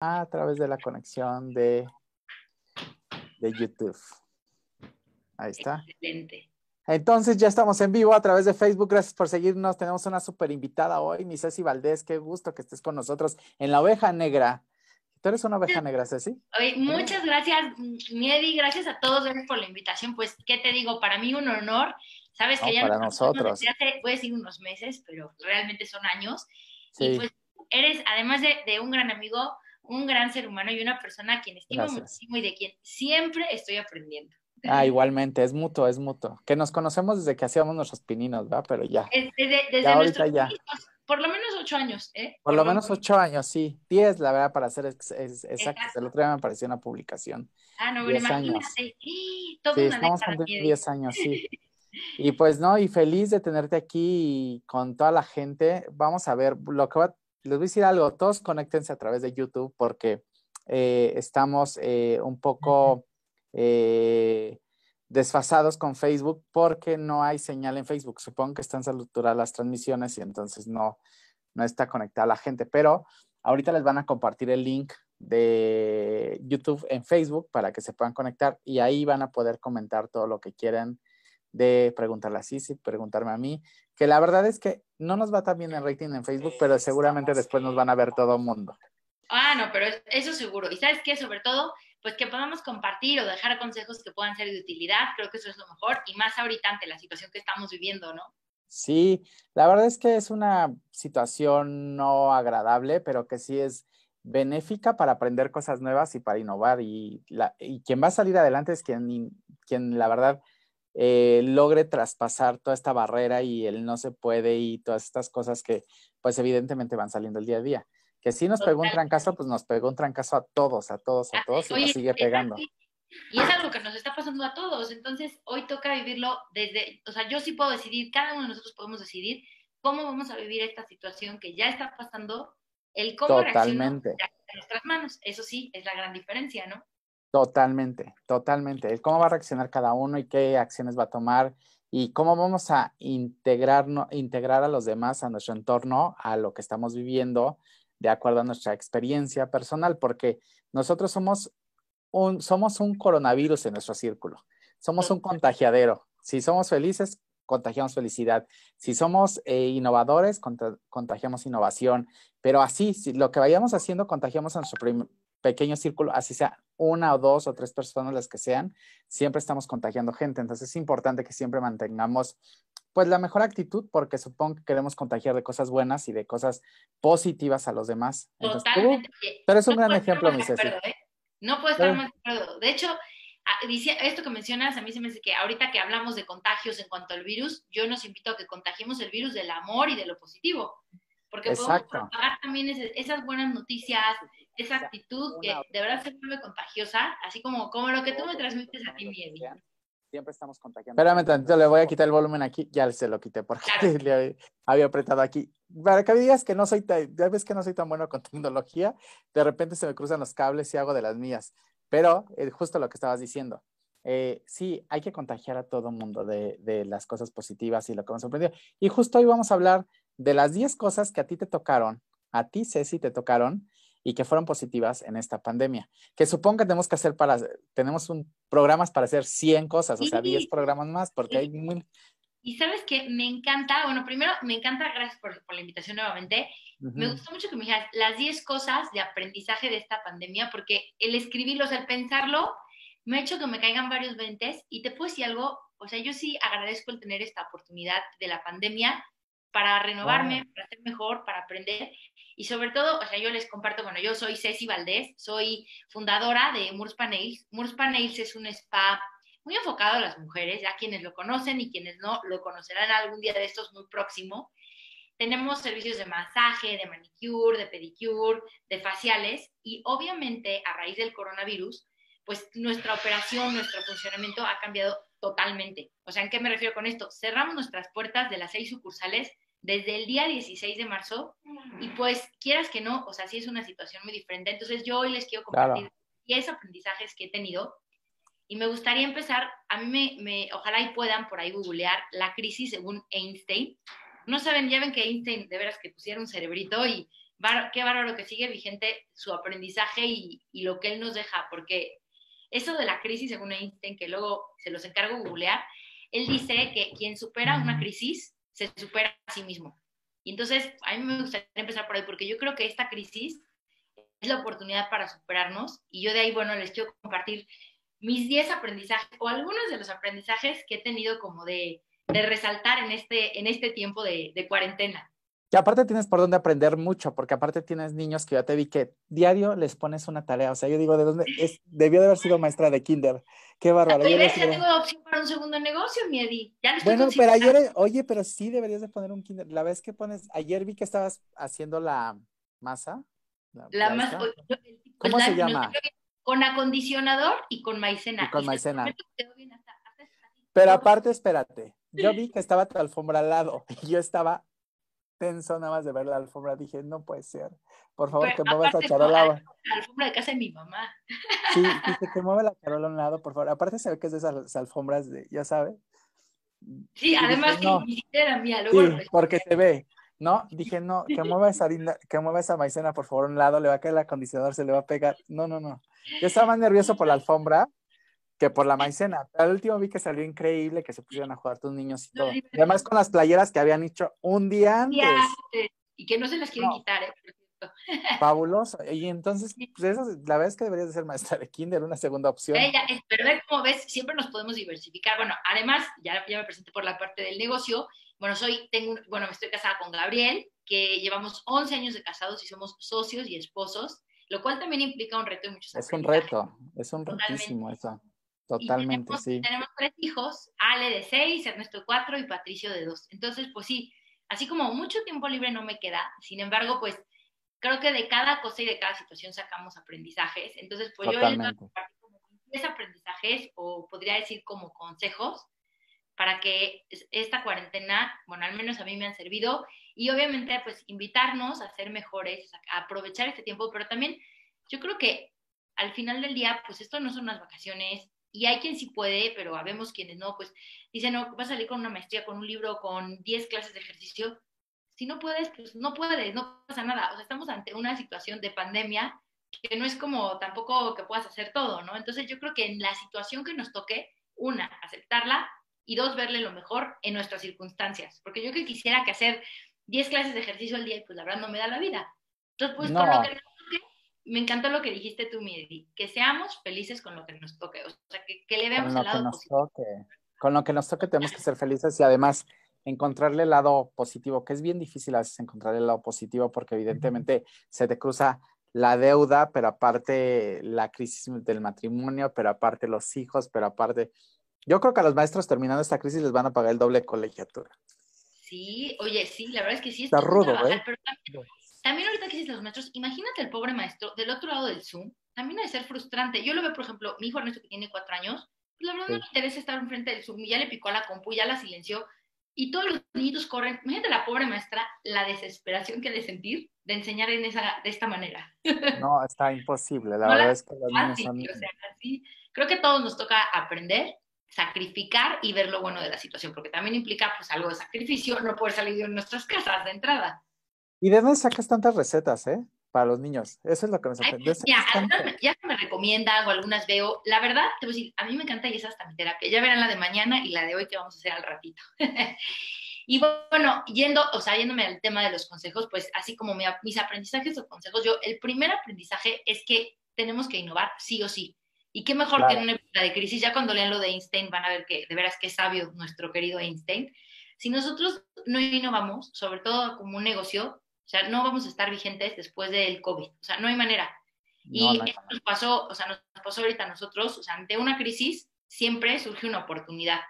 a través de la conexión de, de YouTube. Ahí está. Excelente. Entonces ya estamos en vivo a través de Facebook. Gracias por seguirnos. Tenemos una súper invitada hoy, mi Ceci Valdés. Qué gusto que estés con nosotros en la oveja negra. ¿Tú eres una oveja negra, Ceci? Oye, muchas gracias, Miedi. Gracias a todos por la invitación. Pues, ¿qué te digo? Para mí un honor. Sabes que ya para nos nosotros. hace, voy a decir unos meses, pero realmente son años. Sí. Y pues eres, además de, de un gran amigo, un gran ser humano y una persona a quien estimo Gracias. muchísimo y de quien siempre estoy aprendiendo. Ah, igualmente, es mutuo, es mutuo. Que nos conocemos desde que hacíamos nuestros pininos, ¿va? Pero ya. Es- Desde, desde Ya, ahorita ya. por lo menos ocho años, ¿eh? Por lo menos ocho años, sí. Diez, la verdad, para ser ex- ex- exactos. Exacto. El otro día me apareció una publicación. Ah, no, diez años. imagínate. Toda Sí, una estamos cumpliendo. 10 años, sí. Y pues no, y feliz de tenerte aquí con toda la gente. Vamos a ver, lo que va, les voy a decir algo, todos conéctense a través de YouTube porque eh, estamos eh, un poco eh, desfasados con Facebook porque no hay señal en Facebook. Supongo que están saturadas las transmisiones y entonces no, no está conectada la gente, pero ahorita les van a compartir el link de YouTube en Facebook para que se puedan conectar y ahí van a poder comentar todo lo que quieran de preguntarle a Sisi, preguntarme a mí, que la verdad es que no nos va tan bien el rating en Facebook, pero seguramente después nos van a ver todo el mundo. Ah, no, pero es- eso seguro. Y sabes qué, sobre todo, pues que podamos compartir o dejar consejos que puedan ser de utilidad, creo que eso es lo mejor, y más ahorita ante la situación que estamos viviendo, ¿no? Sí, la verdad es que es una situación no agradable, pero que sí es benéfica para aprender cosas nuevas y para innovar. Y, la, y quien va a salir adelante es quien, quien la verdad, eh, logre traspasar toda esta barrera y el no se puede y todas estas cosas que, pues evidentemente van saliendo el día a día. Que si nos pegó un trancazo, pues nos pegó un trancazo a todos, a todos, a Ah, todos y nos sigue pegando. Y es algo que nos está pasando a todos. Entonces, hoy toca vivirlo desde, o sea, yo sí puedo decidir, cada uno de nosotros podemos decidir cómo vamos a vivir esta situación que ya está pasando, el cómo Totalmente. en nuestras manos. Eso sí, es la gran diferencia, ¿no? Totalmente, totalmente. El cómo va a reaccionar cada uno y qué acciones va a tomar y cómo vamos a integrar, integrar a los demás, a nuestro entorno, a lo que estamos viviendo, de acuerdo a nuestra experiencia personal, porque nosotros somos un, somos un coronavirus en nuestro círculo. Somos un contagiadero. Si somos felices, contagiamos felicidad. Si somos eh, innovadores, conta- contagiamos innovación. Pero así, si lo que vayamos haciendo, contagiamos a nuestro pequeño círculo, así sea una o dos o tres personas las que sean, siempre estamos contagiando gente. Entonces es importante que siempre mantengamos pues la mejor actitud porque supongo que queremos contagiar de cosas buenas y de cosas positivas a los demás. Entonces, Totalmente. Tú eres un no gran ejemplo, mi Ceci. acuerdo, ¿eh? No puedo estar Pero- más de acuerdo. De hecho, dice, esto que mencionas, a mí se me hace que ahorita que hablamos de contagios en cuanto al virus, yo nos invito a que contagiemos el virus del amor y de lo positivo. Porque Exacto. podemos propagar también esas buenas noticias, esa actitud que de verdad se vuelve contagiosa, así como, como lo que tú me transmites a ti, Miedi. Siempre estamos contagiando. Espérame tantito, le voy a quitar el volumen aquí. Ya se lo quité porque Claro. le había apretado aquí. Para que me digas que no soy tan, ya ves que no soy tan bueno con tecnología, de repente se me cruzan los cables y hago de las mías. Pero eh, justo lo que estabas diciendo. eh, sí, hay que contagiar a todo mundo de, de las cosas positivas y lo que hemos aprendido. Y justo hoy vamos a hablar de las 10 cosas que a ti te tocaron, a ti, Ceci, te tocaron y que fueron positivas en esta pandemia. Que supongo que tenemos que hacer para, tenemos un, programas para hacer 100 cosas, o sea, Sí. 10 programas más, porque hay muy... Y sabes que me encanta, bueno, primero me encanta, gracias por, por la invitación nuevamente, Me gustó mucho que me dijeras las 10 cosas de aprendizaje de esta pandemia, porque el escribirlo, o sea, el pensarlo, me ha hecho que me caigan varios ventes y te puedo decir algo, o sea, yo sí agradezco el tener esta oportunidad de la pandemia para renovarme, Wow. para ser mejor, para aprender y sobre todo, o sea, yo les comparto, bueno, yo soy Ceci Valdés, soy fundadora de Murspa Nails. Murspa Nails es un spa muy enfocado a las mujeres, ya quienes lo conocen y quienes no lo conocerán algún día de estos muy próximo. Tenemos servicios de masaje, de manicure, de pedicure, de faciales y obviamente a raíz del coronavirus, pues nuestra operación, nuestro funcionamiento ha cambiado totalmente. O sea, ¿en qué me refiero con esto? Cerramos nuestras puertas de las seis sucursales desde el día 16 de marzo y pues quieras que no, o sea, sí es una situación muy diferente. Entonces yo hoy les quiero compartir 10 aprendizajes que he tenido y me gustaría empezar, a mí me, me, ojalá y puedan por ahí googlear la crisis según Einstein. No saben, ya ven que Einstein de veras que pusiera un cerebrito y qué bárbaro que sigue vigente su aprendizaje y, y, lo que él nos deja, porque eso de la crisis, según Einstein, que luego se los encargo googlear, él dice que quien supera una crisis se supera a sí mismo. Y entonces, a mí me gustaría empezar por ahí, porque yo creo que esta crisis es la oportunidad para superarnos y yo de ahí, bueno, les quiero compartir mis 10 aprendizajes o algunos de los aprendizajes que he tenido como de, de resaltar en este, en este tiempo de, de cuarentena. Y aparte tienes por dónde aprender mucho, porque aparte tienes niños que ya te vi que diario les pones una tarea. O sea, yo digo, ¿de dónde es? Debió de haber sido maestra de kinder. Qué bárbaro. Ya, tengo opción para un segundo negocio, mi bueno, pero ayer, oye, pero sí deberías de poner un kinder. La vez que pones, ayer vi que estabas haciendo la masa. La, masa. ¿Cómo pues se llama? Con acondicionador y con maicena. Y con maicena. Pero aparte, espérate. Yo vi que estaba tu alfombra al lado y yo estaba tenso nada más de ver la alfombra. Dije, no puede ser. Por favor, que muevas la charola. La alfombra de casa de mi mamá. Sí, dije que mueva la charola a un lado, por favor. Aparte se ve que es de esas alfombras de, ya sabe. Sí, además que ni siquiera era mía. Luego sí, porque se ve. ¿no? Dije, no, que mueva esa harina, que mueva esa maicena, por favor, a un lado, le va a caer el acondicionador, se le va a pegar. No, no, no. Yo estaba más nervioso por la alfombra que por la maicena. Pero al último vi que salió increíble, que se pusieron a jugar tus niños y todo. Y además con las playeras que habían hecho un día antes. Y que no se las quieren quitar, ¿eh? Fabuloso. Y entonces, pues eso, la verdad es que deberías de ser maestra de kinder, una segunda opción. Ella, pero cómo ves, siempre nos podemos diversificar. Bueno, además, ya, ya me presenté por la parte del negocio. Bueno, soy, tengo, bueno, me estoy casada con Gabriel, que llevamos 11 años de casados y somos socios y esposos, lo cual también implica un reto y muchos Es un reto, es un retísimo eso. Totalmente, sí. Tenemos tres hijos, Ale de seis, Ernesto de cuatro y Patricio de dos. Entonces, pues sí, así como mucho tiempo libre no me queda, sin embargo, pues creo que de cada cosa y de cada situación sacamos aprendizajes. Entonces, pues yo les voy a compartir como 10 aprendizajes o podría decir como consejos para que esta cuarentena, bueno, al menos a mí me han servido y obviamente pues invitarnos a ser mejores, a aprovechar este tiempo, pero también yo creo que al final del día, pues esto no son unas vacaciones, y hay quien sí puede, pero habemos quienes no, pues dicen, no, vas a salir con una maestría, con un libro, con 10 clases de ejercicio. Si no puedes, pues no puedes, no pasa nada. O sea, estamos ante una situación de pandemia que no es como tampoco que puedas hacer todo, ¿no? Entonces yo creo que en la situación que nos toque, una, aceptarla y dos, verle lo mejor en nuestras circunstancias. Porque yo que quisiera que hacer 10 clases de ejercicio al día y pues la verdad no me da la vida. Entonces, pues con lo que me encantó lo que dijiste tú, Midi, que seamos felices con lo que nos toque, o sea, que, le veamos el lado positivo. Con lo que nos toque tenemos que ser felices y además encontrarle el lado positivo, que es bien difícil a veces encontrar el lado positivo porque evidentemente se te cruza la deuda, pero aparte la crisis del matrimonio, pero aparte los hijos, pero aparte... Yo creo que a los maestros terminando esta crisis les van a pagar el doble colegiatura. Sí, oye, sí, la verdad es que sí. Está rudo, ¿eh? También ahorita que dices los maestros, imagínate el pobre maestro del otro lado del Zoom, también debe ser frustrante. Yo lo veo, por ejemplo, mi hijo Ernesto que tiene cuatro años, pues la verdad no le interesa estar enfrente del Zoom ya le picó a la compu, ya la silenció y todos los niños corren. Imagínate la pobre maestra, la desesperación que de sentir de enseñar en esa, de esta manera. No, está imposible. La verdad es que los niños son... o sea, creo que a todos nos toca aprender, sacrificar y ver lo bueno de la situación, porque también implica pues algo de sacrificio, no poder salir de nuestras casas de entrada. ¿Y de dónde sacas tantas recetas, eh? Para los niños. Eso es lo que me sorprende. Ya, ya me recomiendan o algunas veo. La verdad, te voy a decir, a mí me encanta y esa hasta mi terapia. Ya verán la de mañana y la de hoy que vamos a hacer al ratito. y bueno, yendo, o sea, yéndome al tema de los consejos, pues así como mis aprendizajes o consejos, yo, el primer aprendizaje es que tenemos que innovar sí o sí. Y qué mejor que en una época de crisis, ya cuando lean lo de Einstein van a ver que de veras que sabio nuestro querido Einstein. Si nosotros no innovamos, sobre todo como un negocio, o sea, no vamos a estar vigentes después del COVID. O sea, no hay manera. y esto nos pasó, o sea, nos pasó ahorita a nosotros, o sea, ante una crisis siempre surge una oportunidad.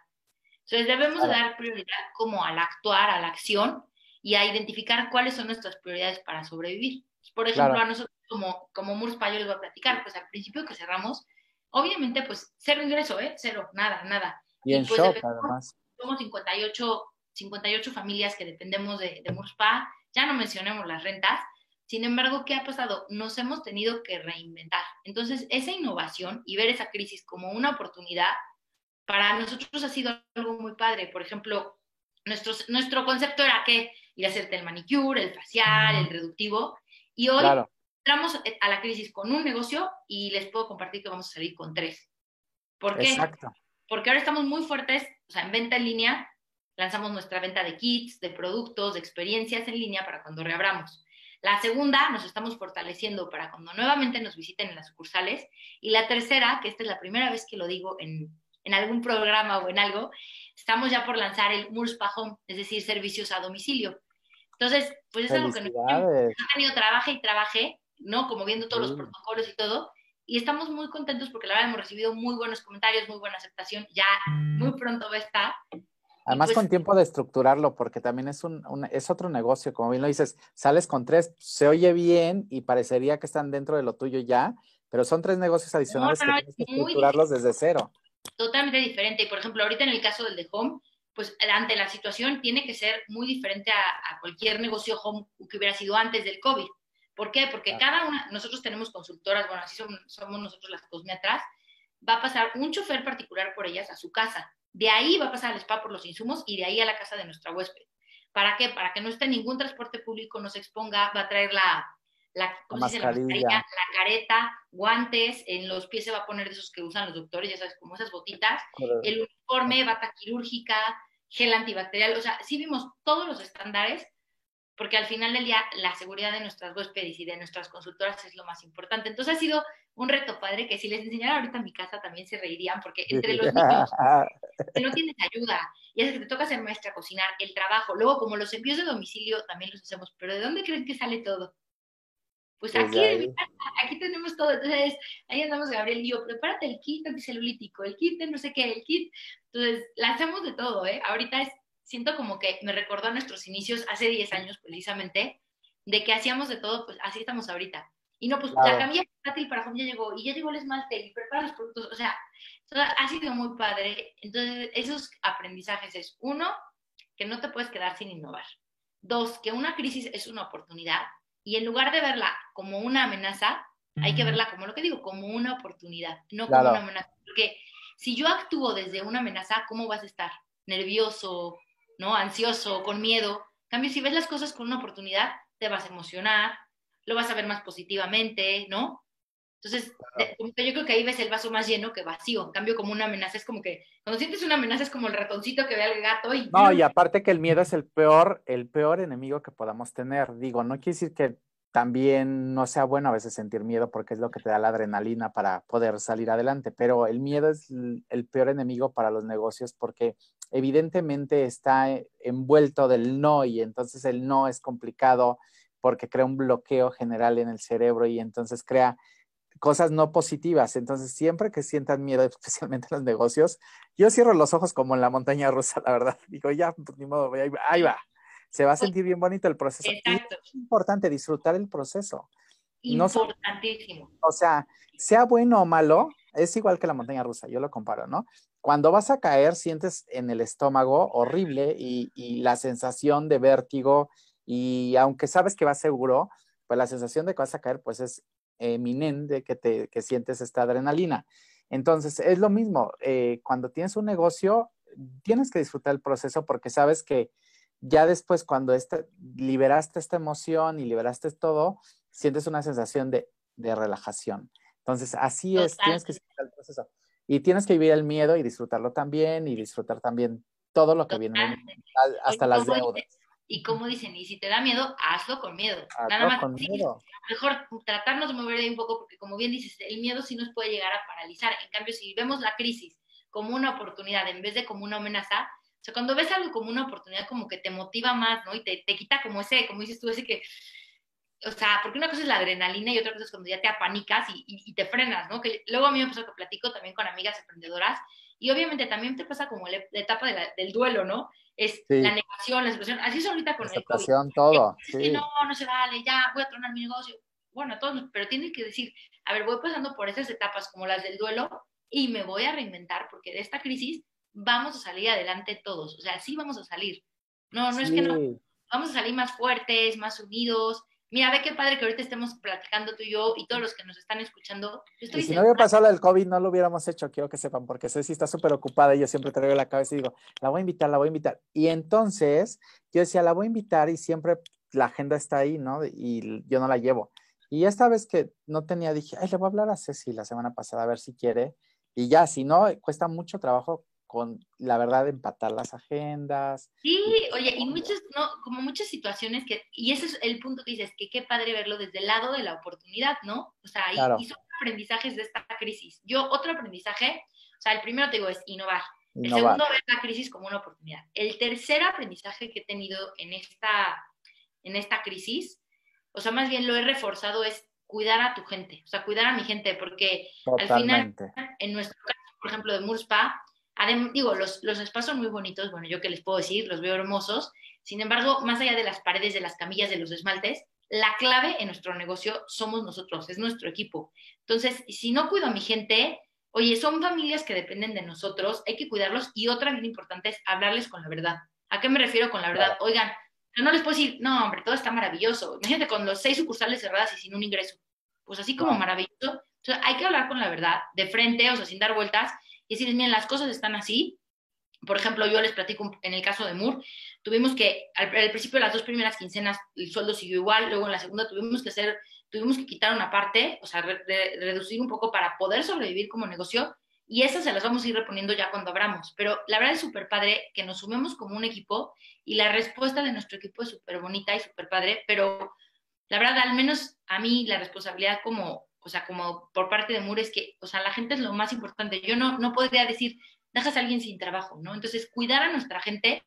Entonces debemos dar prioridad como al actuar, a la acción y a identificar cuáles son nuestras prioridades para sobrevivir. Por ejemplo, a nosotros como, como Murspa yo les voy a platicar, pues al principio que cerramos, obviamente pues cero ingreso, ¿eh? Cero, nada, nada. Y, en pues, shock, además. Somos 58, 58 familias que dependemos de, de Murspa ya no mencionemos las rentas. Sin embargo, ¿qué ha pasado? Nos hemos tenido que reinventar. Entonces, esa innovación y ver esa crisis como una oportunidad, para nosotros ha sido algo muy padre. Por ejemplo, nuestro, nuestro concepto era que ir a hacerte el manicure, el facial, el reductivo, Y hoy entramos a la crisis con un negocio y les puedo compartir que vamos a salir con tres. ¿Por qué? Exacto. Porque ahora estamos muy fuertes, o sea, en venta en línea, lanzamos nuestra venta de kits, de productos, de experiencias en línea para cuando reabramos. La segunda, nos estamos fortaleciendo para cuando nuevamente nos visiten en las sucursales. Y la tercera, que esta es la primera vez que lo digo en, en algún programa o en algo, estamos ya por lanzar el MURSPA Home, es decir, servicios a domicilio. Entonces, pues es algo que nos ha tenido trabaje y trabaje, ¿no? Como viendo todos los protocolos y todo. Y estamos muy contentos porque la verdad hemos recibido muy buenos comentarios, muy buena aceptación. Ya muy pronto va a estar. Además, pues con tiempo de estructurarlo, porque también es, un, es otro negocio, como bien lo dices, sales con tres, se oye bien y parecería que están dentro de lo tuyo ya, pero son tres negocios adicionales que tienes que estructurarlos desde cero. Totalmente diferente. Y por ejemplo, ahorita en el caso del de Home, pues ante la situación tiene que ser muy diferente a, cualquier negocio home que hubiera sido antes del COVID. ¿Por qué? Porque cada una, nosotros tenemos consultoras, bueno, así somos, somos nosotros las cosmetras, va a pasar un chofer particular por ellas a su casa de ahí va a pasar al spa por los insumos y de ahí a la casa de nuestra huésped. ¿Para qué? Para que no esté ningún transporte público, no se exponga, va a traer la, la, mascarilla. la, careta, guantes, en los pies se va a poner de esos que usan los doctores, ya sabes, como esas botitas, el uniforme, bata quirúrgica, gel antibacterial, o sea, sí vimos todos los estándares porque al final del día la seguridad de nuestras huéspedes y de nuestras consultoras es lo más importante. Entonces ha sido un reto padre que si les enseñara ahorita en mi casa también se reirían, porque entre los niños que no tienes ayuda, y es que te toca ser maestra, cocinar, el trabajo, luego como los envíos de domicilio también los hacemos, pero ¿de dónde creen que sale todo? Pues aquí, aquí tenemos todo. Entonces, ahí andamos Gabriel y yo, prepárate el kit anticelulítico, el kit de no sé qué, el kit. Entonces, la hacemos de todo, ¿eh? Ahorita es siento como que me recordó a nuestros inicios hace 10 años precisamente, de que hacíamos de todo, pues así estamos ahorita. Y no, pues la camilla portátil para home ya llegó, y ya llegó el esmalte, y prepara los productos, o sea, ha sido muy padre. Entonces, esos aprendizajes es, uno, que no te puedes quedar sin innovar. Dos, que una crisis es una oportunidad, y en lugar de verla como una amenaza, hay que verla como lo que digo, como una oportunidad, no como una amenaza. Porque si yo actúo desde una amenaza, ¿cómo vas a estar? Nervioso, ¿no? Ansioso, con miedo. En cambio, si ves las cosas con una oportunidad, te vas a emocionar, lo vas a ver más positivamente, ¿no? Entonces, yo creo que ahí ves el vaso más lleno que vacío. En cambio, como una amenaza es como que, cuando sientes una amenaza es como el ratoncito que ve al gato y... No, y aparte que el miedo es el peor, el peor enemigo que podamos tener. Digo, no quiere decir que también no sea bueno a veces sentir miedo porque es lo que te da la adrenalina para poder salir adelante, pero el miedo es el peor enemigo para los negocios porque evidentemente está eh, envuelto del no y entonces el no es complicado porque crea un bloqueo general en el cerebro y entonces crea cosas no positivas. Entonces, siempre que sientan miedo, especialmente en los negocios, yo cierro los ojos como en la montaña rusa, la verdad. Digo, ya, pues, ni modo, ahí va. Se va a sentir bien bonito el proceso. Exacto. es importante disfrutar el proceso. Importantísimo. o sea, sea bueno o malo, es igual que la montaña rusa, yo lo comparo, ¿no? Cuando vas a caer, sientes en el estómago horrible y, la sensación de vértigo y aunque sabes que vas seguro, pues la sensación de que vas a caer, pues es eminente que, te, que sientes esta adrenalina. Entonces, es lo mismo, eh, cuando tienes un negocio, tienes que disfrutar el proceso porque sabes que ya después cuando liberaste esta emoción y liberaste todo, sientes una sensación de, de relajación. Entonces, así es, tienes que disfrutar el proceso. Y tienes que vivir el miedo y disfrutarlo también y disfrutar también todo lo que viene, hasta las deudas. y como dicen, y si te da miedo, hazlo con miedo. Nada más. Con miedo. Mejor tratarnos de mover de un poco, porque como bien dices, el miedo sí nos puede llegar a paralizar. En cambio, si vemos la crisis como una oportunidad en vez de como una amenaza, o sea, cuando ves algo como una oportunidad, como que te motiva más, ¿no? Y te, te quita como ese, como dices tú, ese que o sea, porque una cosa es la adrenalina y otra cosa es cuando ya te apanicas y, y, te frenas, ¿no? Que luego a mí me pasa que platico también con amigas emprendedoras y obviamente también te pasa como la, etapa del duelo, ¿no? Es la negación, la expresión, así es ahorita con el COVID. todo. Sí. No, no se vale, ya voy a tronar mi negocio. Bueno, todos, pero tienen que decir, a ver, voy pasando por esas etapas como las del duelo y me voy a reinventar porque de esta crisis vamos a salir adelante todos, o sea, sí vamos a salir. No, no es que no, vamos a salir más fuertes, más unidos, Mira, ve qué padre que ahorita estemos platicando tú y yo y todos los que nos están escuchando. si no hubiera pasado el COVID, no lo hubiéramos hecho, quiero que sepan, porque Ceci está súper ocupada y yo siempre traigo la cabeza y digo, la voy a invitar, la voy a invitar. Y entonces yo decía, la voy a invitar y siempre la agenda está ahí, ¿no? Y yo no la llevo. Y esta vez que no tenía, dije, ay, le voy a hablar a Ceci la semana pasada a ver si quiere. Y ya, si no, cuesta mucho trabajo con la verdad empatar las agendas. Sí, oye, y muchas, no, como muchas situaciones que, y ese es el punto que dices, que qué padre verlo desde el lado de la oportunidad, ¿no? O sea, y, son aprendizajes de esta crisis. Yo, otro aprendizaje, o sea, el primero te digo es innovar. El segundo, ver la crisis como una oportunidad. El tercer aprendizaje que he tenido en esta, en esta crisis, o sea, más bien lo he reforzado, es cuidar a tu gente, o sea, cuidar a mi gente, porque al final, en nuestro caso, por ejemplo, de Murspa, digo, los, los spas son muy bonitos, bueno, yo qué les puedo decir, los veo hermosos, sin embargo, más allá de las paredes, de las camillas, de los esmaltes, la clave en nuestro negocio somos nosotros, es nuestro equipo. Entonces, si no cuido a mi gente, oye, son familias que dependen de nosotros, hay que cuidarlos y otra bien importante es hablarles con la verdad. ¿A qué me refiero con la verdad? Oigan, no les puedo decir, no, hombre, todo está maravilloso. Imagínate con los seis sucursales cerradas y sin un ingreso. Pues así como maravilloso. Entonces, hay que hablar con la verdad, de frente, o sea, sin dar vueltas, y decirles, miren, las cosas están así. Por ejemplo, yo les platico en el caso de Moore, tuvimos que, al, principio de las dos primeras quincenas, el sueldo siguió igual, luego en la segunda tuvimos que hacer, tuvimos que quitar una parte, o sea, reducir un poco para poder sobrevivir como negocio, y esas se las vamos a ir reponiendo ya cuando abramos. Pero la verdad es súper padre que nos sumemos como un equipo y la respuesta de nuestro equipo es súper bonita y súper padre, pero la verdad, al menos a mí la responsabilidad como, o sea, como por parte de Moore es que, o sea, la gente es lo más importante. Yo no, no podría decir, dejas a alguien sin trabajo, ¿no? Entonces, cuidar a nuestra gente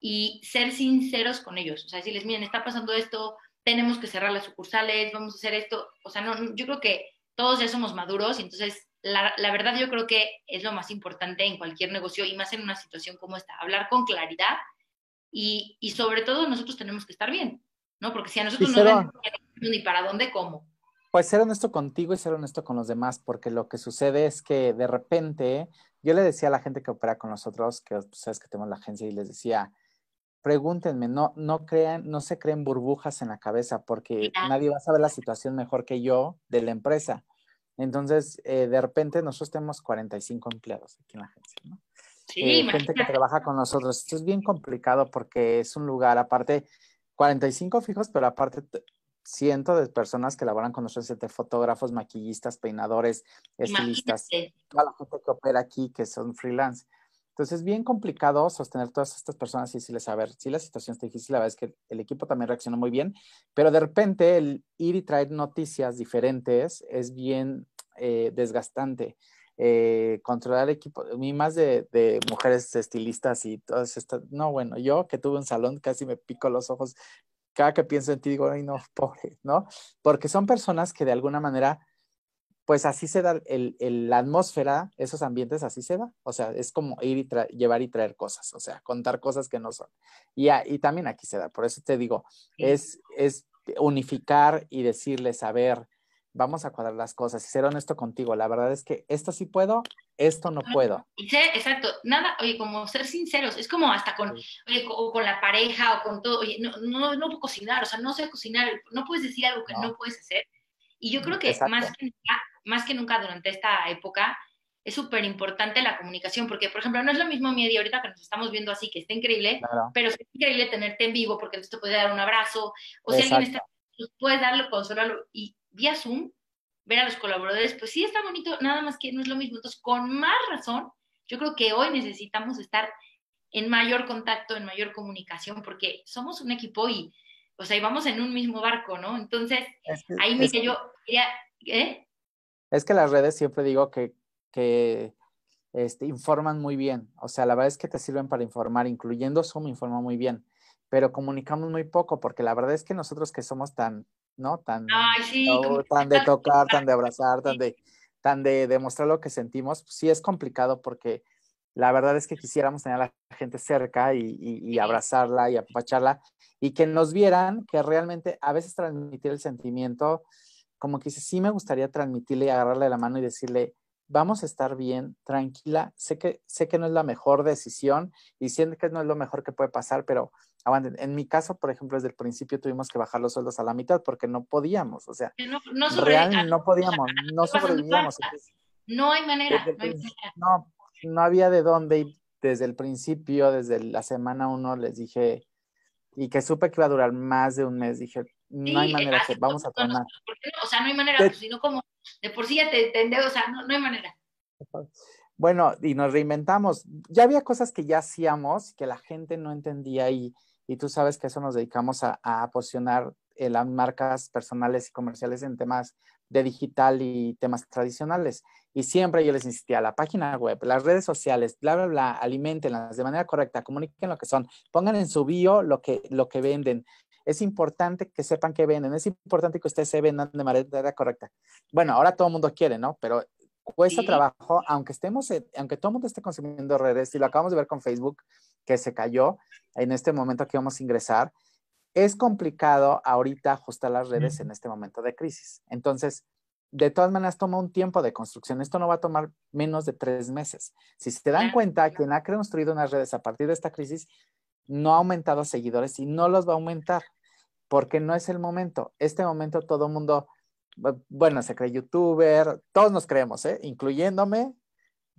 y ser sinceros con ellos. O sea, decirles, miren, está pasando esto, tenemos que cerrar las sucursales, vamos a hacer esto. O sea, no, yo creo que todos ya somos maduros y entonces la, la, verdad yo creo que es lo más importante en cualquier negocio y más en una situación como esta, hablar con claridad y, y sobre todo nosotros tenemos que estar bien, ¿no? Porque si a nosotros no sabemos ni para dónde, ¿cómo? Pues ser honesto contigo y ser honesto con los demás, porque lo que sucede es que de repente yo le decía a la gente que opera con nosotros, que pues, sabes que tenemos la agencia, y les decía, pregúntenme, no, no crean, no se creen burbujas en la cabeza, porque nadie va a saber la situación mejor que yo de la empresa. Entonces, eh, de repente nosotros tenemos 45 empleados aquí en la agencia, ¿no? Sí, eh, gente que trabaja con nosotros. Esto es bien complicado porque es un lugar, aparte, 45 fijos, pero aparte cientos de personas que laboran con nosotros, de fotógrafos, maquillistas, peinadores, estilistas, toda la gente que opera aquí, que son freelance. Entonces es bien complicado sostener todas estas personas y decirles, a ver, si la situación está difícil, la verdad es que el equipo también reaccionó muy bien, pero de repente el ir y traer noticias diferentes es bien eh, desgastante. Eh, controlar el equipo, a mí más de, de, mujeres estilistas y todas estas, no, bueno, yo que tuve un salón casi me pico los ojos, cada que pienso en ti digo, ay no, pobre, ¿no? Porque son personas que de alguna manera pues así se da el, la atmósfera, esos ambientes así se da. O sea, es como ir y llevar y traer cosas, o sea, contar cosas que no son. Y, y también aquí se da, por eso te digo, es, es unificar y decirles, a ver, vamos a cuadrar las cosas y ser honesto contigo. La verdad es que esto sí puedo, esto no puedo. Exacto, nada, oye, como ser sinceros, es como hasta con, oye, con, la pareja o con todo, oye, no, no, no puedo cocinar, o sea, no sé cocinar, no puedes decir algo que no, puedes hacer. Y yo creo que más que más que nunca durante esta época, es súper importante la comunicación, porque, por ejemplo, no es lo mismo mi día ahorita que nos estamos viendo así, que está increíble, pero es increíble tenerte en vivo porque entonces te puede dar un abrazo, o si alguien está, pues, puedes darle consolarlo, y vía Zoom, ver a los colaboradores, pues sí está bonito, nada más que no es lo mismo. Entonces, con más razón, yo creo que hoy necesitamos estar en mayor contacto, en mayor comunicación, porque somos un equipo y, o sea, y vamos en un mismo barco, ¿no? Entonces, ahí me yo quería, ¿eh? Es que las redes siempre digo que, que este, informan muy bien. O sea, la verdad es que te sirven para informar, incluyendo Zoom informa muy bien, pero comunicamos muy poco porque la verdad es que nosotros que somos tan, ¿no? Tan, tan de tocar, tan de abrazar, tan de, tan de demostrar lo que sentimos, sí es complicado porque la verdad es que quisiéramos tener a la gente cerca y, y abrazarla y apapacharla y que nos vieran que realmente a veces transmitir el sentimiento como que dice, sí me gustaría transmitirle y agarrarle la mano y decirle, vamos a estar bien, tranquila, sé que, sé que no es la mejor decisión y siento que no es lo mejor que puede pasar, pero aguanten. En mi caso, por ejemplo, desde el principio tuvimos que bajar los sueldos a la mitad porque no podíamos, o sea, no, no, no podíamos, no sobrevivíamos. no hay manera, no No, había de dónde y desde el principio, desde la semana uno les dije, y que supe que iba a durar más de un mes, dije, no hay manera que vamos a tomar. O sea, no hay manera, pues, sino como de por sí ya te entendé, o sea, no, no hay manera. Bueno, y nos reinventamos. Ya había cosas que ya hacíamos que la gente no entendía y, y tú sabes que eso nos dedicamos a, a posicionar eh, las marcas personales y comerciales en temas de digital y temas tradicionales. Y siempre yo les insistía, la página web, las redes sociales, bla, bla, bla, alimentenlas de manera correcta, comuniquen lo que son, pongan en su bio lo que, lo que venden. Es importante que sepan que venden, es importante que ustedes se vendan de manera correcta. Bueno, ahora todo el mundo quiere, ¿no? Pero cuesta trabajo, aunque estemos, aunque todo el mundo esté consumiendo redes, y lo acabamos de ver con Facebook, que se cayó en este momento que vamos a ingresar, es complicado ahorita ajustar las redes en este momento de crisis. Entonces, de todas maneras, toma un tiempo de construcción. Esto no va a tomar menos de tres meses. Si se dan cuenta, quien ha construido unas redes a partir de esta crisis no ha aumentado seguidores y no los va a aumentar porque no es el momento. Este momento todo el mundo, bueno, se cree youtuber, todos nos creemos, ¿eh? incluyéndome,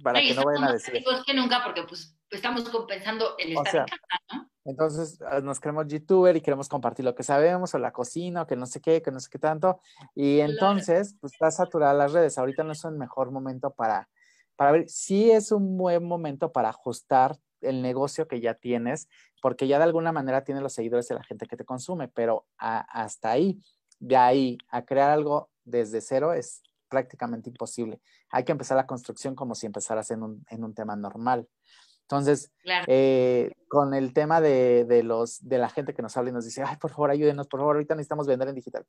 para que no vayan a decir. que nunca porque pues estamos compensando el estar ¿no? Entonces ah, nos creemos youtuber y queremos compartir lo que sabemos, o la cocina, o que no sé qué, que no sé qué tanto. Y entonces, pues está saturada las redes. Ahorita no es el mejor momento para, para ver. Sí es un buen momento para ajustar el negocio que ya tienes, porque ya de alguna manera tienes los seguidores de la gente que te consume, pero hasta ahí, de ahí a crear algo desde cero es prácticamente imposible. Hay que empezar la construcción como si empezaras en un, en un tema normal. Entonces, eh, con el tema de, de, los, de la gente que nos habla y nos dice, ay, por favor, ayúdenos, por favor, ahorita necesitamos vender en digital.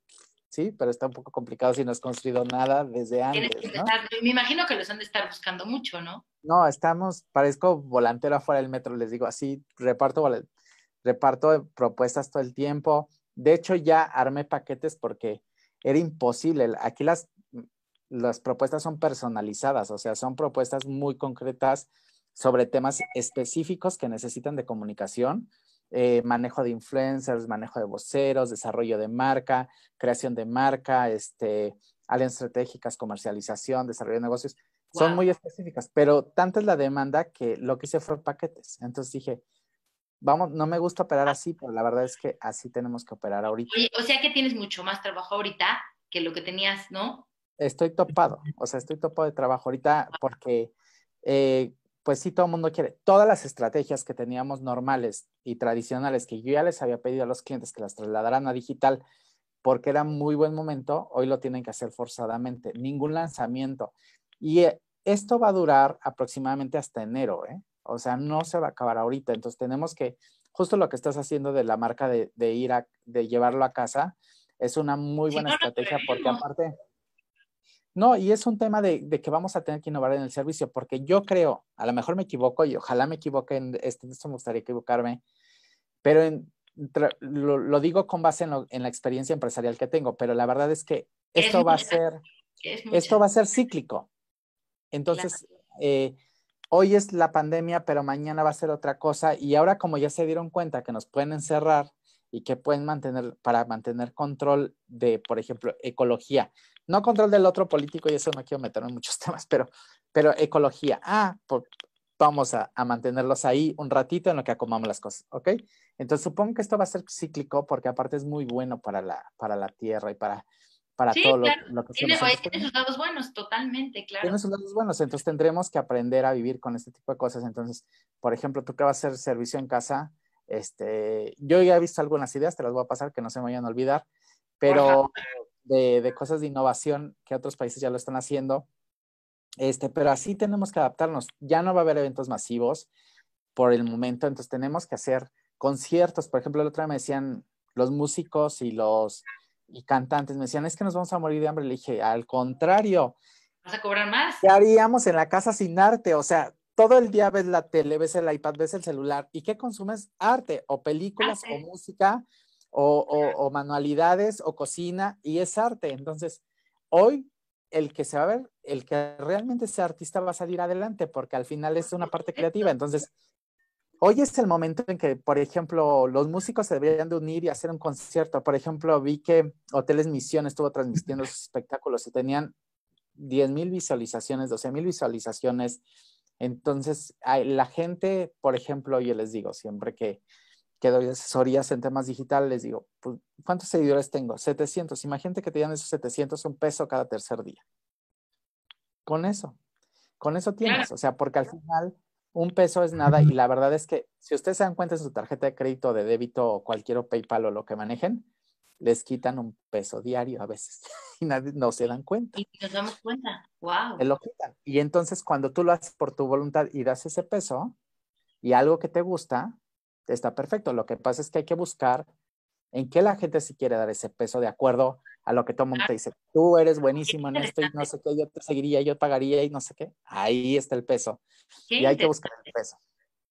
Sí, pero está un poco complicado si no has construido nada desde antes. ¿no? me imagino que los han de estar buscando mucho, ¿no? No, estamos, parezco volantero afuera del metro, les digo, así, reparto, reparto propuestas todo el tiempo. De hecho, ya armé paquetes porque era imposible. Aquí las, las propuestas son personalizadas, o sea, son propuestas muy concretas sobre temas específicos que necesitan de comunicación, eh, manejo de influencers, manejo de voceros, desarrollo de marca, creación de marca, este, áreas estratégicas, comercialización, desarrollo de negocios. Son muy específicas, pero tanta es la demanda que lo que hice fue paquetes. Entonces dije, vamos, no me gusta operar así, pero la verdad es que así tenemos que operar ahorita. o sea que tienes mucho más trabajo ahorita que lo que tenías, ¿no? Estoy topado, o sea, estoy topado de trabajo ahorita porque eh, pues sí, todo el mundo quiere. Todas las estrategias que teníamos normales y tradicionales que yo ya les había pedido a los clientes que las trasladaran a digital porque era muy buen momento, hoy lo tienen que hacer forzadamente. Ningún lanzamiento. Y eh, esto va a durar aproximadamente hasta enero, ¿eh? O sea, no se va a acabar ahorita. Entonces tenemos que, justo lo que estás haciendo de la marca de, ir a, de llevarlo a casa, es una muy buena estrategia porque aparte no, y es un tema de, que vamos a tener que innovar en el servicio, porque yo creo, a lo mejor me equivoco y ojalá me equivoque, en este, esto me gustaría equivocarme, pero lo, digo con base en, la experiencia empresarial que tengo, pero la verdad es que esto va a ser, esto va a ser cíclico. Entonces, eh, hoy es la pandemia, pero mañana va a ser otra cosa y ahora como ya se dieron cuenta que nos pueden encerrar y que pueden mantener, para mantener control de, por ejemplo, ecología, no control del otro político y eso no quiero meterme en muchos temas, pero, pero ecología. Ah, vamos a, mantenerlos ahí un ratito en lo que acomodamos las cosas, ¿ok? Entonces supongo que esto va a ser cíclico porque aparte es muy bueno para la, para la tierra y para, para todo lo, que tiene, tiene sus lados buenos, totalmente, claro. Tiene sus lados buenos, entonces tendremos que aprender a vivir con este tipo de cosas. Entonces, por ejemplo, tú que vas a hacer servicio en casa, este, yo ya he visto algunas ideas, te las voy a pasar que no se me vayan a olvidar, pero de, cosas de innovación que otros países ya lo están haciendo. Este, pero así tenemos que adaptarnos. Ya no va a haber eventos masivos por el momento, entonces tenemos que hacer conciertos. Por ejemplo, el otro día me decían los músicos y los y cantantes, me decían, es que nos vamos a morir de hambre. Le dije, al contrario. ¿Vas a cobrar más? ¿Qué haríamos en la casa sin arte? O sea, todo el día ves la tele, ves el iPad, ves el celular. ¿Y qué consumes? Arte o películas o música o, manualidades o cocina y es arte. Entonces, hoy el que se va a ver, el que realmente sea artista va a salir adelante porque al final es una parte creativa. Entonces, hoy es el momento en que, por ejemplo, los músicos se deberían de unir y hacer un concierto. Por ejemplo, vi que Hoteles Misión estuvo transmitiendo sus espectáculos y tenían 10 mil visualizaciones, 12 mil visualizaciones. Entonces, la gente, por ejemplo, yo les digo siempre que que doy asesorías en temas digitales, les digo, pues, ¿cuántos seguidores tengo? 700. Imagínate que te dan esos 700 un peso cada tercer día. Con eso, con eso tienes. O sea, porque al final un peso es nada y la verdad es que si ustedes se dan cuenta en su tarjeta de crédito, de débito o cualquier PayPal o lo que manejen, les quitan un peso diario a veces y nadie, no se dan cuenta. Y nos damos cuenta, wow. Te lo quitan. Y entonces cuando tú lo haces por tu voluntad y das ese peso y algo que te gusta, está perfecto. Lo que pasa es que hay que buscar en qué la gente se quiere dar ese peso de acuerdo a lo que todo el mundo te dice. Tú eres buenísimo en esto y no sé qué, yo te seguiría, yo pagaría y no sé qué. Ahí está el peso. y hay que buscar el peso.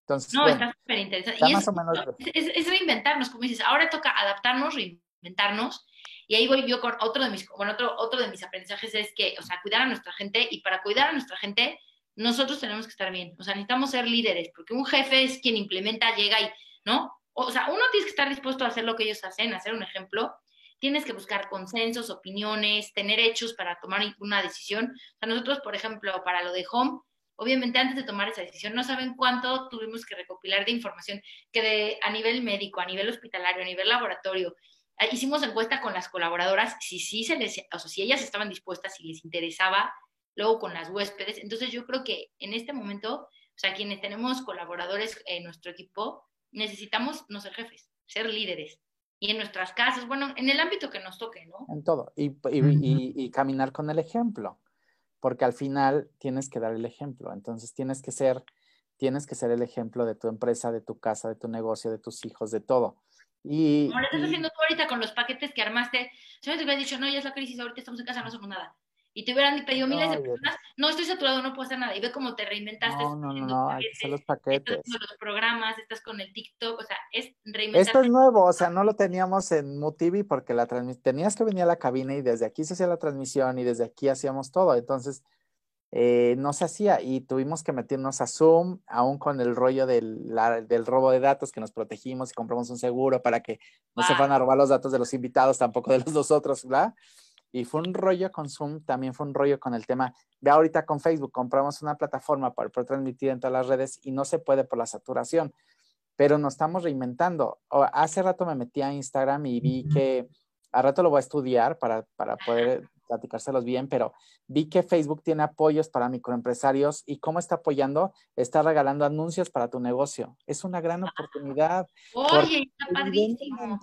Entonces, no, está súper interesante. Y es, es, reinventarnos, como dices, ahora toca adaptarnos, inventarnos. Y ahí voy yo con otro de mis, bueno, otro, otro de mis aprendizajes es que, o sea, cuidar a nuestra gente y para cuidar a nuestra gente, nosotros tenemos que estar bien. O sea, necesitamos ser líderes, porque un jefe es quien implementa, llega y, ¿no? O sea, uno tiene que estar dispuesto a hacer lo que ellos hacen, hacer un ejemplo. Tienes que buscar consensos, opiniones, tener hechos para tomar una decisión. O sea, nosotros, por ejemplo, para lo de Home, obviamente antes de tomar esa decisión, no saben cuánto tuvimos que recopilar de información que de, a nivel médico, a nivel hospitalario, a nivel laboratorio, Ah, hicimos encuesta con las colaboradoras, si sí se les, o sea, si ellas estaban dispuestas, si les interesaba, luego con las huéspedes. Entonces yo creo que en este momento, o sea, quienes tenemos colaboradores en nuestro equipo, necesitamos no ser jefes, ser líderes. Y en nuestras casas, bueno, en el ámbito que nos toque, ¿no? En todo. Y, y, y, caminar con el ejemplo, porque al final tienes que dar el ejemplo. Entonces tienes que ser, tienes que ser el ejemplo de tu empresa, de tu casa, de tu negocio, de tus hijos, de todo. Y, Ahora estás haciendo tú ahorita con los paquetes que armaste. Si no te hubieras dicho, no, ya es la crisis, ahorita estamos en casa, no somos nada. Y te hubieran pedido miles de personas, no, estoy saturado, no puedo hacer nada. Y ve cómo te reinventaste. No, no, no, hay que los paquetes. Estás los programas, estás con el TikTok, o sea, es. Esto es nuevo, o sea, no lo teníamos en MUTV porque la tenías que venir a la cabina y desde aquí se hacía la transmisión y desde aquí hacíamos todo. Entonces, eh, no se hacía y tuvimos que meternos a Zoom, aún con el rollo del, del, robo de datos que nos protegimos y compramos un seguro para que no se van a robar los datos de los invitados, tampoco de los nosotros, ¿verdad? Y fue un rollo con Zoom, también fue un rollo con el tema. Ve ahorita con Facebook, compramos una plataforma para poder transmitir en todas las redes y no se puede por la saturación, pero nos estamos reinventando. Hace rato me metí a Instagram y vi que a rato lo voy a estudiar para, para poder platicárselos bien, pero vi que Facebook tiene apoyos para microempresarios y cómo está apoyando, está regalando anuncios para tu negocio. Es una gran oportunidad. Oye, está padrísimo.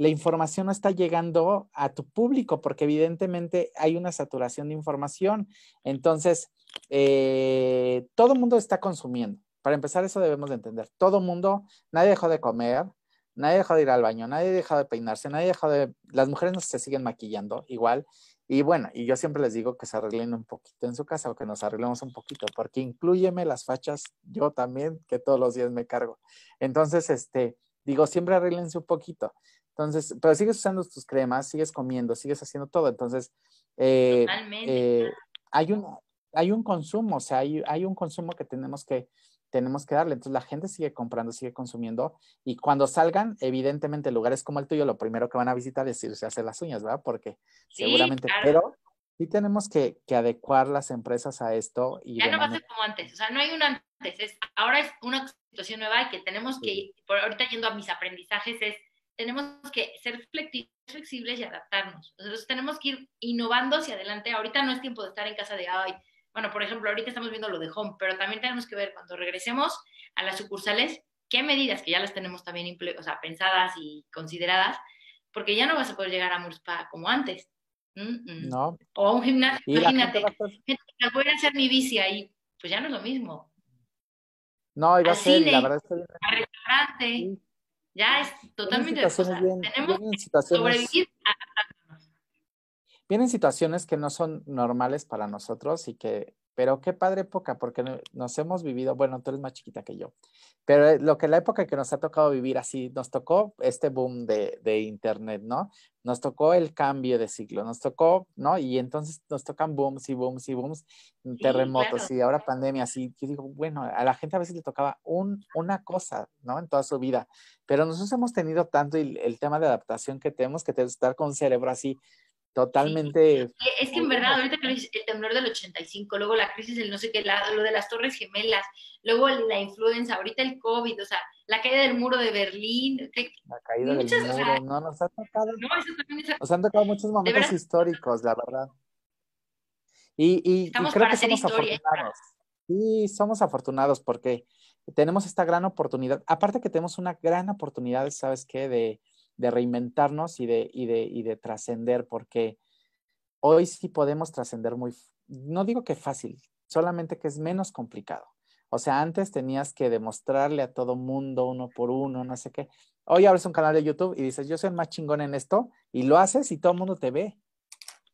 La información no está llegando a tu público porque evidentemente hay una saturación de información. Entonces, eh, todo el mundo está consumiendo. Para empezar, eso debemos de entender. Todo el mundo, nadie dejó de comer, nadie dejó de ir al baño, nadie dejó de peinarse, nadie dejó de... Las mujeres no se siguen maquillando igual y bueno, y yo siempre les digo que se arreglen un poquito en su casa o que nos arreglemos un poquito, porque incluyeme las fachas, yo también, que todos los días me cargo. Entonces, este, digo, siempre arreglense un poquito. Entonces, pero sigues usando tus cremas, sigues comiendo, sigues haciendo todo. Entonces, eh, eh, hay, un, hay un consumo, o sea, hay, hay un consumo que tenemos que, tenemos que darle. Entonces la gente sigue comprando, sigue consumiendo y cuando salgan, evidentemente lugares como el tuyo, lo primero que van a visitar es irse a hacer las uñas, ¿verdad? Porque seguramente, pero sí tenemos que, adecuar las empresas a esto. Y ya no va a ser como antes, o sea, no hay un antes, es, ahora es una situación nueva y que tenemos que, por ahorita yendo a mis aprendizajes, es tenemos que ser flexibles y adaptarnos. Entonces tenemos que ir innovando hacia adelante. Ahorita no es tiempo de estar en casa de, ay, bueno, por ejemplo, ahorita estamos viendo lo de home, pero también tenemos que ver cuando regresemos a las sucursales, qué medidas que ya las tenemos también o sea, pensadas y consideradas, porque ya no vas a poder llegar a Murspa como antes. No. O a un gimnasio, imagínate, voy a hacer mi bici ahí, pues ya no es lo mismo. No, iba a ser, la verdad es que... Al restaurante, ya es totalmente... O tenemos que sobrevivir vienen situaciones que no son normales para nosotros y que, pero qué padre época, porque nos hemos vivido, bueno, tú eres más chiquita que yo, pero eh, lo que la época que nos ha tocado vivir así, nos tocó este boom de, de Internet, ¿no? Nos tocó el cambio de ciclo, nos tocó, ¿no? Y entonces nos tocan booms y booms y booms, terremotos y ahora pandemia, así, yo digo, bueno, a la gente a veces le tocaba un, una cosa, ¿no? En toda su vida, pero nosotros hemos tenido tanto el, el tema de adaptación que tenemos que estar con un cerebro así totalmente. Es que en verdad, ahorita que el temblor del 85, luego la crisis del no sé qué, lo de las Torres Gemelas, luego la influenza, ahorita el COVID, o sea, la caída del muro de Berlín. la caída del muro, no, nos ha tocado. No, eso también es... Nos han tocado muchos momentos históricos, la verdad. Y, y, creo que somos afortunados. Sí, somos afortunados porque tenemos esta gran oportunidad. Aparte que tenemos una gran oportunidad, ¿sabes qué? De, de reinventarnos y de, y de, y de trascender, porque hoy sí podemos trascender muy, no digo que fácil, solamente que es menos complicado. O sea, antes tenías que demostrarle a todo mundo uno por uno, no sé qué. Hoy abres un canal de YouTube y dices, yo soy el más chingón en esto, y lo haces y todo el mundo te ve.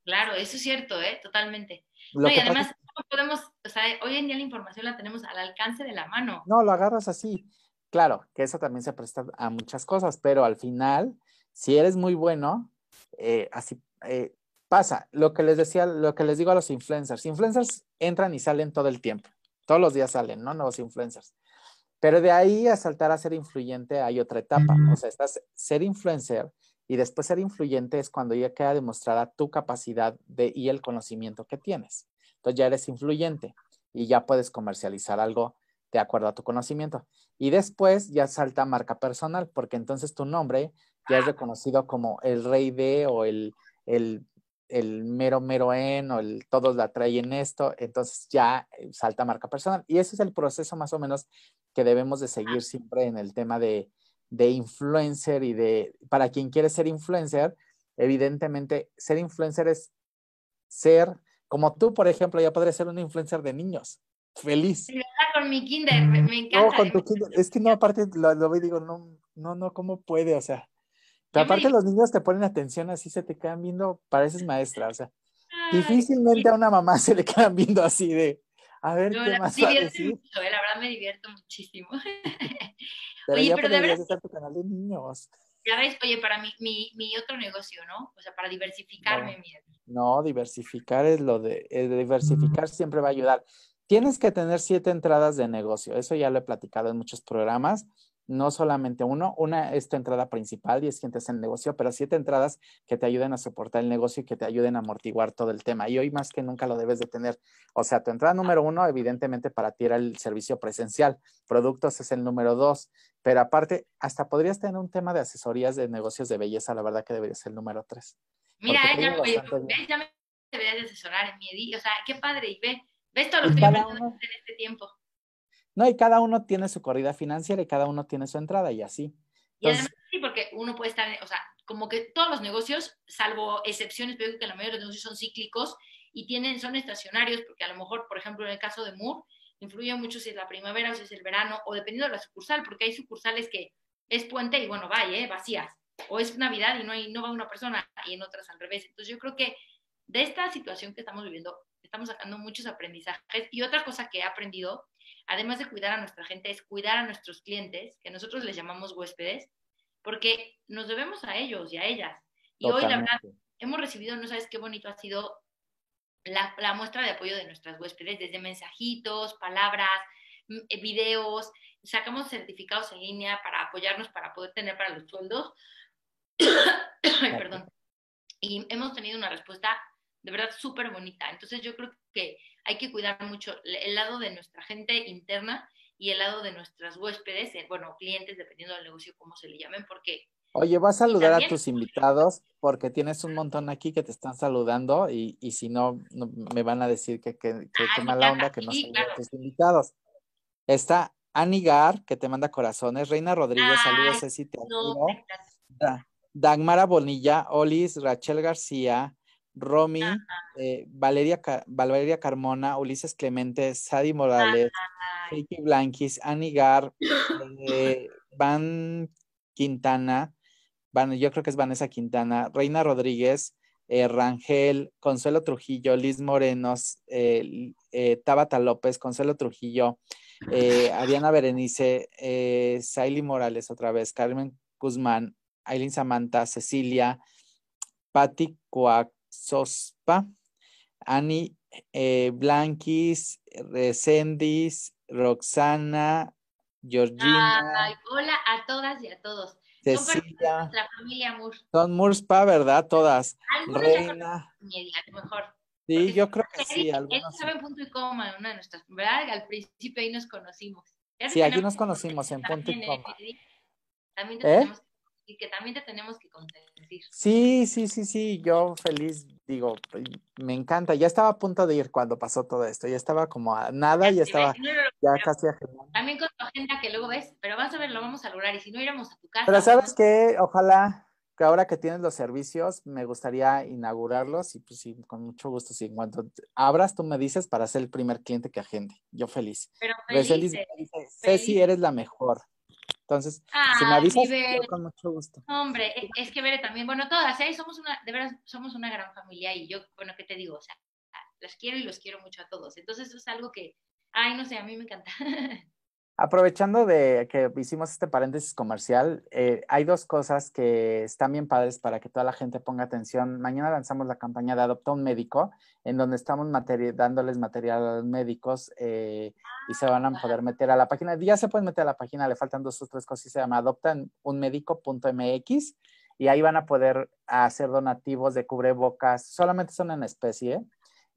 Claro, eso es cierto, ¿eh? Totalmente. no, y además, podemos, o sea, hoy en día la información la tenemos al alcance de la mano. No, lo agarras así. Claro, que eso también se presta a muchas cosas, pero al final, si eres muy bueno, eh, así eh, pasa. Lo que les decía, lo que les digo a los influencers, influencers entran y salen todo el tiempo, todos los días salen, ¿no? Nuevos influencers. Pero de ahí a saltar a ser influyente hay otra etapa. O sea, estás ser influencer y después ser influyente es cuando ya queda demostrada tu capacidad de, y el conocimiento que tienes. Entonces ya eres influyente y ya puedes comercializar algo de acuerdo a tu conocimiento. Y después ya salta marca personal, porque entonces tu nombre ya es ah. reconocido como el rey de o el, el, el mero mero en o el todos la traen esto, entonces ya eh, salta marca personal. Y ese es el proceso más o menos que debemos de seguir siempre en el tema de, de influencer y de, para quien quiere ser influencer, evidentemente ser influencer es ser, como tú, por ejemplo, ya podrías ser un influencer de niños feliz. con mi kinder, me, encanta. No, con tu kinder. Es que no, aparte lo, lo veo y digo, no, no, no, ¿cómo puede? O sea, pero aparte los niños te ponen atención, así se te quedan viendo, pareces maestra, o sea, difícilmente a una mamá se le quedan viendo así de, a ver, ¿qué más va a decir? Mucho, eh, la verdad me divierto muchísimo. Pero oye, pero de verdad... estar tu canal de niños. Ya ves, oye, para mi, mi, mi otro negocio, ¿no? O sea, para diversificarme. No, no diversificar es lo de, diversificar siempre va a ayudar. Tienes que tener siete entradas de negocio. Eso ya lo he platicado en muchos programas. No solamente uno, una es tu entrada principal y es quien te hace el negocio, pero siete entradas que te ayuden a soportar el negocio y que te ayuden a amortiguar todo el tema. Y hoy más que nunca lo debes de tener. O sea, tu entrada número uno, evidentemente para ti era el servicio presencial. Productos es el número dos. Pero aparte, hasta podrías tener un tema de asesorías de negocios de belleza. La verdad que debería ser el número tres. Mira, ya, ya me deberías de asesorar en mi O sea, qué padre. Y ve ¿Ves todo lo que en este tiempo? No, y cada uno tiene su corrida financiera y cada uno tiene su entrada y así. y además sí, porque uno puede estar, o sea, como que todos los negocios, salvo excepciones, pero que la mayoría de los negocios son cíclicos y tienen, son estacionarios, porque a lo mejor, por ejemplo, en el caso de Moore, influye mucho si es la primavera o si es el verano, o dependiendo de la sucursal, porque hay sucursales que es puente y bueno, vaya, ¿eh? vacías, o es Navidad y no, hay, no va una persona, y en otras al revés. Entonces yo creo que de esta situación que estamos viviendo, estamos sacando muchos aprendizajes. Y otra cosa que he aprendido, además de cuidar a nuestra gente, es cuidar a nuestros clientes, que nosotros les llamamos huéspedes, porque nos debemos a ellos y a ellas. Y hoy, la verdad, hemos recibido, no sabes qué bonito ha sido la, la, muestra de apoyo de nuestras huéspedes, desde mensajitos, palabras, eh, videos, sacamos certificados en línea para apoyarnos, para poder tener para los sueldos. Ay, perdón. Y hemos tenido una respuesta de verdad súper bonita. Entonces yo creo que hay que cuidar mucho el lado de nuestra gente interna y el lado de nuestras huéspedes, eh, bueno, clientes, dependiendo del negocio, cómo se le llamen, porque... Oye, vas a saludar a tus invitados porque tienes un montón aquí que te están saludando y, y si no, me van a decir que, que, que, mala onda que no sí, a tus invitados. Está Anigar, que te manda corazones. Reina Rodríguez, saludos, Ceci, te Dagmara Bonilla, Olis, Rachel García, Romy, eh, Valeria, Valeria Carmona, Ulises Clemente, Sadi Morales, Ricky Blanquis, Anigar, eh, Van Quintana, Van, yo creo que es Vanessa Quintana, Reina Rodríguez, eh, Rangel, Consuelo Trujillo, Liz Morenos, Tabata López, Consuelo Trujillo, Ariana Berenice, Saily Morales otra vez, Carmen Guzmán, Aileen Samantha, Cecilia, Patti Cuac, Sospa, Ani eh, Blanquis, Recendis, Roxana, Georgina. hola a todas y a todos. Cecilia. La familia Moore. Son Murspa, ¿verdad? Todas. Reina. ya mejor. Sí, yo creo que sí. Él Algunos estaba en punto y coma, una de nuestras, ¿verdad? Al principio ahí nos conocimos. Ya Sí, aquí tenemos nos conocimos en punto y también, eh, coma. También te ¿Eh? tenemos y que también te tenemos que consentir. Sí, sí, sí, sí, yo feliz, digo, me encanta. Ya estaba a punto de ir cuando pasó todo esto. Ya estaba como a nada, ya Si estaba no ya casi agendando. También con tu agenda que luego ves, pero vas a ver, lo vamos a lograr. Y si no íbamos a tu casa. Pero sabes no- qué, ojalá que ahora que tienes los servicios, me gustaría inaugurarlos y pues sí, con mucho gusto, si en cuanto abras, tú me dices para ser el primer cliente que agende. Yo feliz. Pero me dice, Ceci, eres la mejor. Entonces, si me Ah, avisas, yo con mucho gusto. Hombre, es que Bere también, bueno, todas, ¿eh? Somos una, de veras, somos una gran familia y yo, bueno, ¿qué te digo? O sea, las quiero y los quiero mucho a todos. Entonces, eso es algo que, ay, no sé, a mí me encanta. Aprovechando de que hicimos este paréntesis comercial, eh, hay dos cosas que están bien padres para que toda la gente ponga atención. Mañana lanzamos la campaña de Adopta un Médico, en donde estamos materi- dándoles material a los médicos eh, y se van a poder meter a la página. Ya se pueden meter a la página, le faltan dos o tres cosas y se llama adoptaunmedico.mx y ahí van a poder hacer donativos de cubrebocas. Solamente son en especie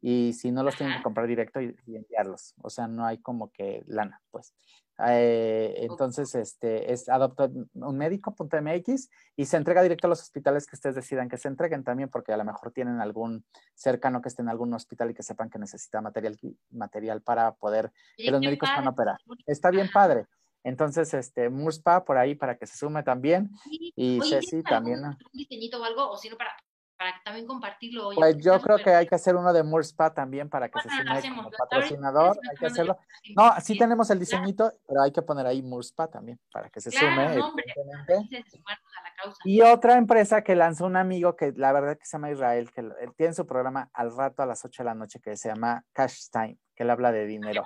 y si no los tienen que comprar directo y, y enviarlos. O sea, no hay como que lana, pues. Eh, entonces, este es adoptaunmedico.mx y se entrega directo a los hospitales que ustedes decidan que se entreguen también, porque a lo mejor tienen algún cercano que esté en algún hospital y que sepan que necesita material, material para poder que los médicos puedan operar. Está bien padre. Entonces, este, Murspa por ahí para que se sume también. Sí. Y Oye, Ceci ¿tienes también. algún- algún diseñito o algo? O si no, para, para también compartirlo. Oye, Pues yo creo que hay que hacer uno de Murspa también para que se Bueno, sume como patrocinador. Hay que hacerlo. No, sí tenemos el diseñito, pero hay que poner ahí Murspa también para que se Claro, sume. hombre. Y otra empresa que lanzó un amigo que la verdad que se llama Israel, que tiene su programa al rato a las 8 de la noche que se llama Cash Time, que él habla de dinero.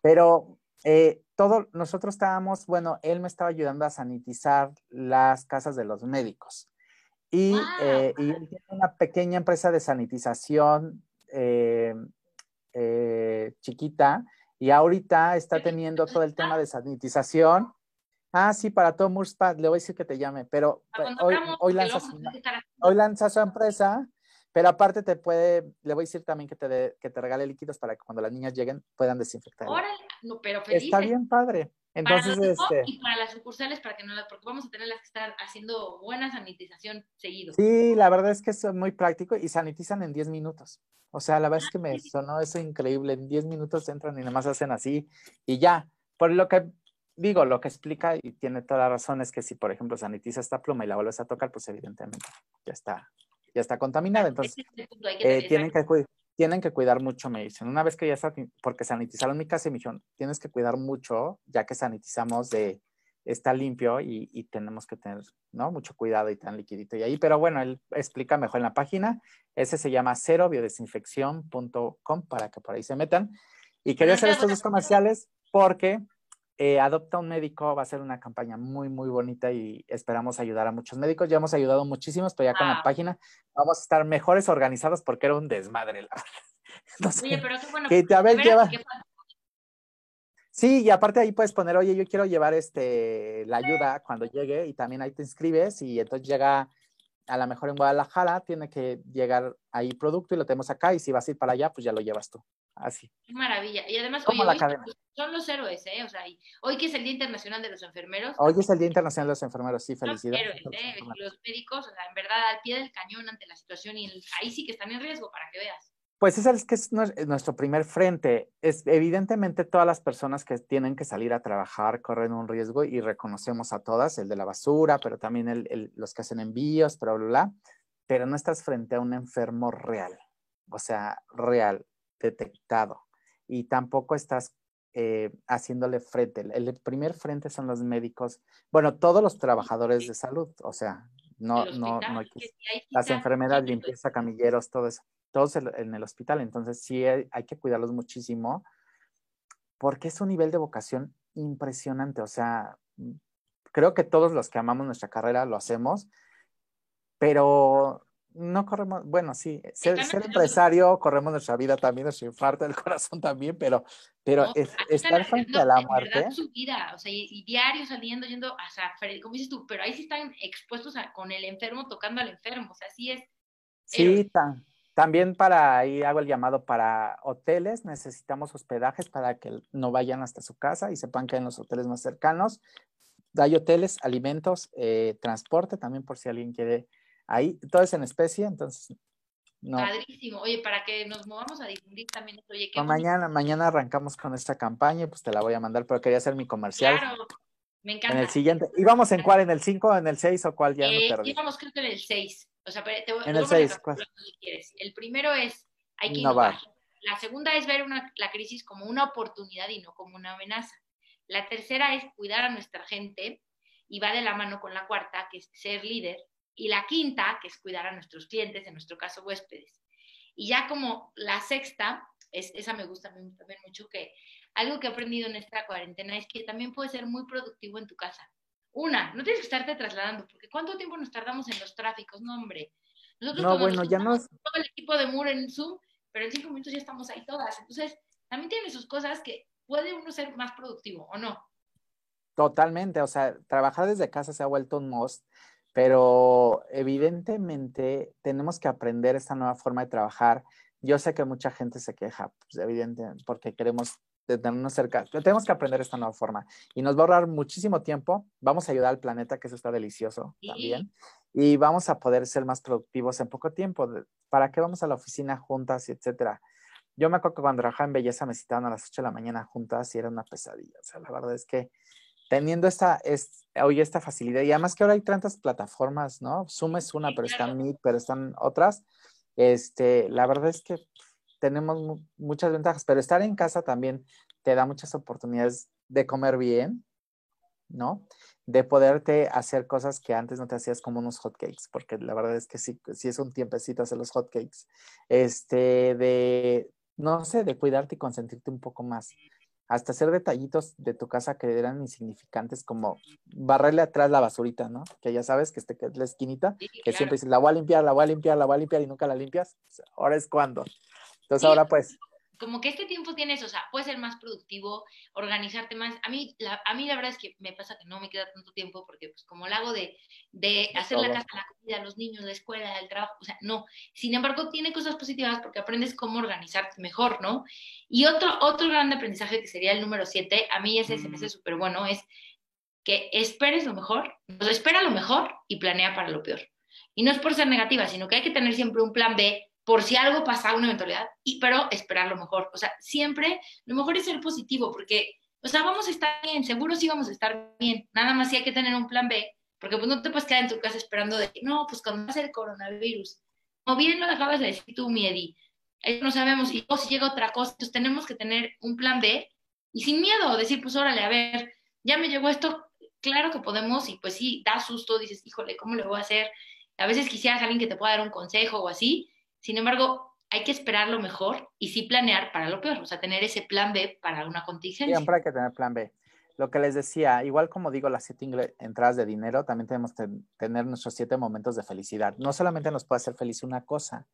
Pero eh, todo, nosotros estábamos, bueno, él me estaba ayudando a sanitizar las casas de los médicos. Y, Wow. eh, y él tiene una pequeña empresa de sanitización eh, eh, chiquita y ahorita está teniendo todo el tema de sanitización. Ah, sí, para todo Murspad, le voy a decir que te llame, pero pues, hoy, hoy porque lanza su, hoy lanza empresa, pero aparte te puede, le voy a decir también que te, dé- que te regale líquidos para que cuando las niñas lleguen puedan desinfectar. No, pero. Está bien padre. Para Entonces, los este, y para las sucursales, para que no las, porque vamos a tenerlas que estar haciendo buena sanitización seguido. sí, la verdad es que es muy práctico y sanitizan en 10 minutos. O sea, la verdad es que Ah, me sonó eso increíble. En 10 minutos entran y nada más hacen así y ya. Por lo que digo, lo que explica y tiene toda la razón es que si, por ejemplo, sanitiza esta pluma y la vuelves a tocar, pues evidentemente ya está, ya está contaminada. Entonces, eh, tener- tienen, que, tienen que cuidar mucho, me dicen. Una vez que ya está, porque sanitizaron mi casa y me dijeron, tienes que cuidar mucho, ya que sanitizamos de, está limpio y, y tenemos que tener, ¿no? Mucho cuidado y tan liquidito y ahí. Pero bueno, él explica mejor en la página. Ese se llama ceroBiodesinfección.com para que por ahí se metan. Y quería hacer estos dos comerciales porque eh, Adopta un Médico va a ser una campaña muy, muy bonita y esperamos ayudar a muchos médicos. Ya hemos ayudado muchísimos, pero ya con la página vamos a estar mejores organizados porque era un desmadre, la verdad. Oye, pero qué bueno. que a ver, lleva. Sí, y aparte ahí puedes poner, oye, yo quiero llevar este la ayuda cuando llegue y también ahí te inscribes y entonces llega a lo mejor en Guadalajara, tiene que llegar ahí producto y lo tenemos acá y si vas a ir para allá, pues ya lo llevas tú. Así. Qué maravilla. Y además, oye, la hoy cadena. son los héroes, ¿eh? O sea, hoy que es el Día Internacional de los Enfermeros, Hoy es el Día Internacional de los Enfermeros, sí, los felicidades. héroes, ¿eh? Los médicos, o sea, en verdad, al pie del cañón ante la situación y ahí sí que están en riesgo, para que veas. Pues es que es nues- nuestro primer frente. Es evidentemente todas las personas que tienen que salir a trabajar corren un riesgo y reconocemos a todas, el de la basura, pero también el- el- los que hacen envíos, bla, bla, bla. Pero no estás frente a un enfermo real, o sea, real, detectado. Y tampoco estás eh, haciéndole frente. El, el primer frente son los médicos, bueno, todos los trabajadores de salud, o sea, no, no, no hay que las sí, limpieza, camilleros, todo eso, todos en, el hospital. Entonces sí hay, que cuidarlos muchísimo porque es un nivel de vocación impresionante. O sea, creo que todos los que amamos nuestra carrera lo hacemos, pero no corremos, bueno, sí, ser, empresario, corremos nuestra vida también, nuestro infarto del corazón también, pero, pero estar frente a la muerte. su vida, o sea, y, diario saliendo, yendo, o sea, como dices tú, pero ahí sí están expuestos con el enfermo, tocando al enfermo, o sea, así es. Sí, también para ahí hago el llamado para hoteles, necesitamos hospedajes para que no vayan hasta su casa y sepan que en los hoteles más cercanos. Hay hoteles, alimentos, eh, transporte también por si alguien quiere Ahí todo es en especie, entonces no. Padrísimo. Oye, para que nos movamos a difundir también esto. Oye, mañana, mañana arrancamos con esta campaña, pues te la voy a mandar, pero quería hacer mi comercial. Claro, me encanta. En el siguiente. ¿Íbamos en cuál? ¿En el 5 en el 6 o cuál? Ya eh, Íbamos creo que en el 6. O sea, te, en el 6, El primero es, hay que innovar. La segunda es ver una, la crisis como una oportunidad y no como una amenaza. La tercera es cuidar a nuestra gente y va de la mano con la cuarta, que es ser líder y la quinta, que es cuidar a nuestros clientes, en nuestro caso huéspedes. Y ya como la sexta, es, esa me gusta también mucho, que algo que he aprendido en esta cuarentena es que también puede ser muy productivo en tu casa. Una, no tienes que estarte trasladando, porque ¿cuánto tiempo nos tardamos en los tráficos? No, hombre. Nosotros no, bueno, ya no todo el equipo de Moore en Zoom, pero en cinco minutos ya estamos ahí todas. Entonces, también tiene sus cosas que puede uno ser más productivo, ¿o no? Totalmente, o sea, trabajar desde casa se ha vuelto un must pero evidentemente tenemos que aprender esta nueva forma de trabajar. Yo sé que mucha gente se queja, pues evidentemente, porque queremos tenernos cerca. Tenemos que aprender esta nueva forma y nos va a ahorrar muchísimo tiempo. Vamos a ayudar al planeta, que eso está delicioso también. Y vamos a poder ser más productivos en poco tiempo. ¿Para qué vamos a la oficina juntas etcétera? Yo me acuerdo que cuando trabajaba en belleza me citaban a las 8 de la mañana juntas y era una pesadilla. O sea, la verdad es que teniendo esta, es, hoy esta facilidad, y además que ahora hay tantas plataformas, ¿no? Zoom es una, pero están Meet, pero están otras. Este, la verdad es que tenemos muchas ventajas, pero estar en casa también te da muchas oportunidades de comer bien, ¿no? De poderte hacer cosas que antes no te hacías como unos hotcakes, porque la verdad es que sí, sí es un tiempecito hacer los hotcakes. Este, de, no sé, de cuidarte y consentirte un poco más hasta hacer detallitos de tu casa que eran insignificantes, como barrerle atrás la basurita, ¿no? Que ya sabes que, este, que es la esquinita, que siempre dices, la voy a limpiar, la voy a limpiar, la voy a limpiar y nunca la limpias. Ahora es cuando. Entonces ahora pues como que este tiempo tienes, o sea, puede ser más productivo, organizarte más. A mí, la, a mí la verdad es que me pasa que no me queda tanto tiempo porque pues como lo hago de, de hacer la casa, la comida, los niños, la escuela, el trabajo, o sea, no. Sin embargo, tiene cosas positivas porque aprendes cómo organizarte mejor, ¿no? Y otro, otro gran aprendizaje que sería el número siete, a mí ese se me hace súper bueno, es que esperes lo mejor, o sea, espera lo mejor y planea para lo peor. Y no es por ser negativa, sino que hay que tener siempre un plan B por si algo pasa, una eventualidad, y, pero esperar lo mejor. O sea, siempre lo mejor es ser positivo, porque, o sea, vamos a estar bien, seguro sí vamos a estar bien. Nada más sí hay que tener un plan B, porque pues no te puedes quedar en tu casa esperando de, no, pues cuando ser el coronavirus. Como bien lo acabas de decir tú, Miedi, no sabemos, y si llega otra cosa, entonces tenemos que tener un plan B y sin miedo, decir, pues órale, a ver, ya me llegó esto, claro que podemos, y pues sí, da susto, dices, híjole, ¿cómo le voy a hacer? A veces quisieras alguien que te pueda dar un consejo o así, sin embargo, hay que esperar lo mejor y sí planear para lo peor, o sea, tener ese plan B para una contingencia. Siempre hay que tener plan B. Lo que les decía, igual como digo las siete entradas de dinero, también tenemos que tener nuestros siete momentos de felicidad. No solamente nos puede hacer feliz una cosa.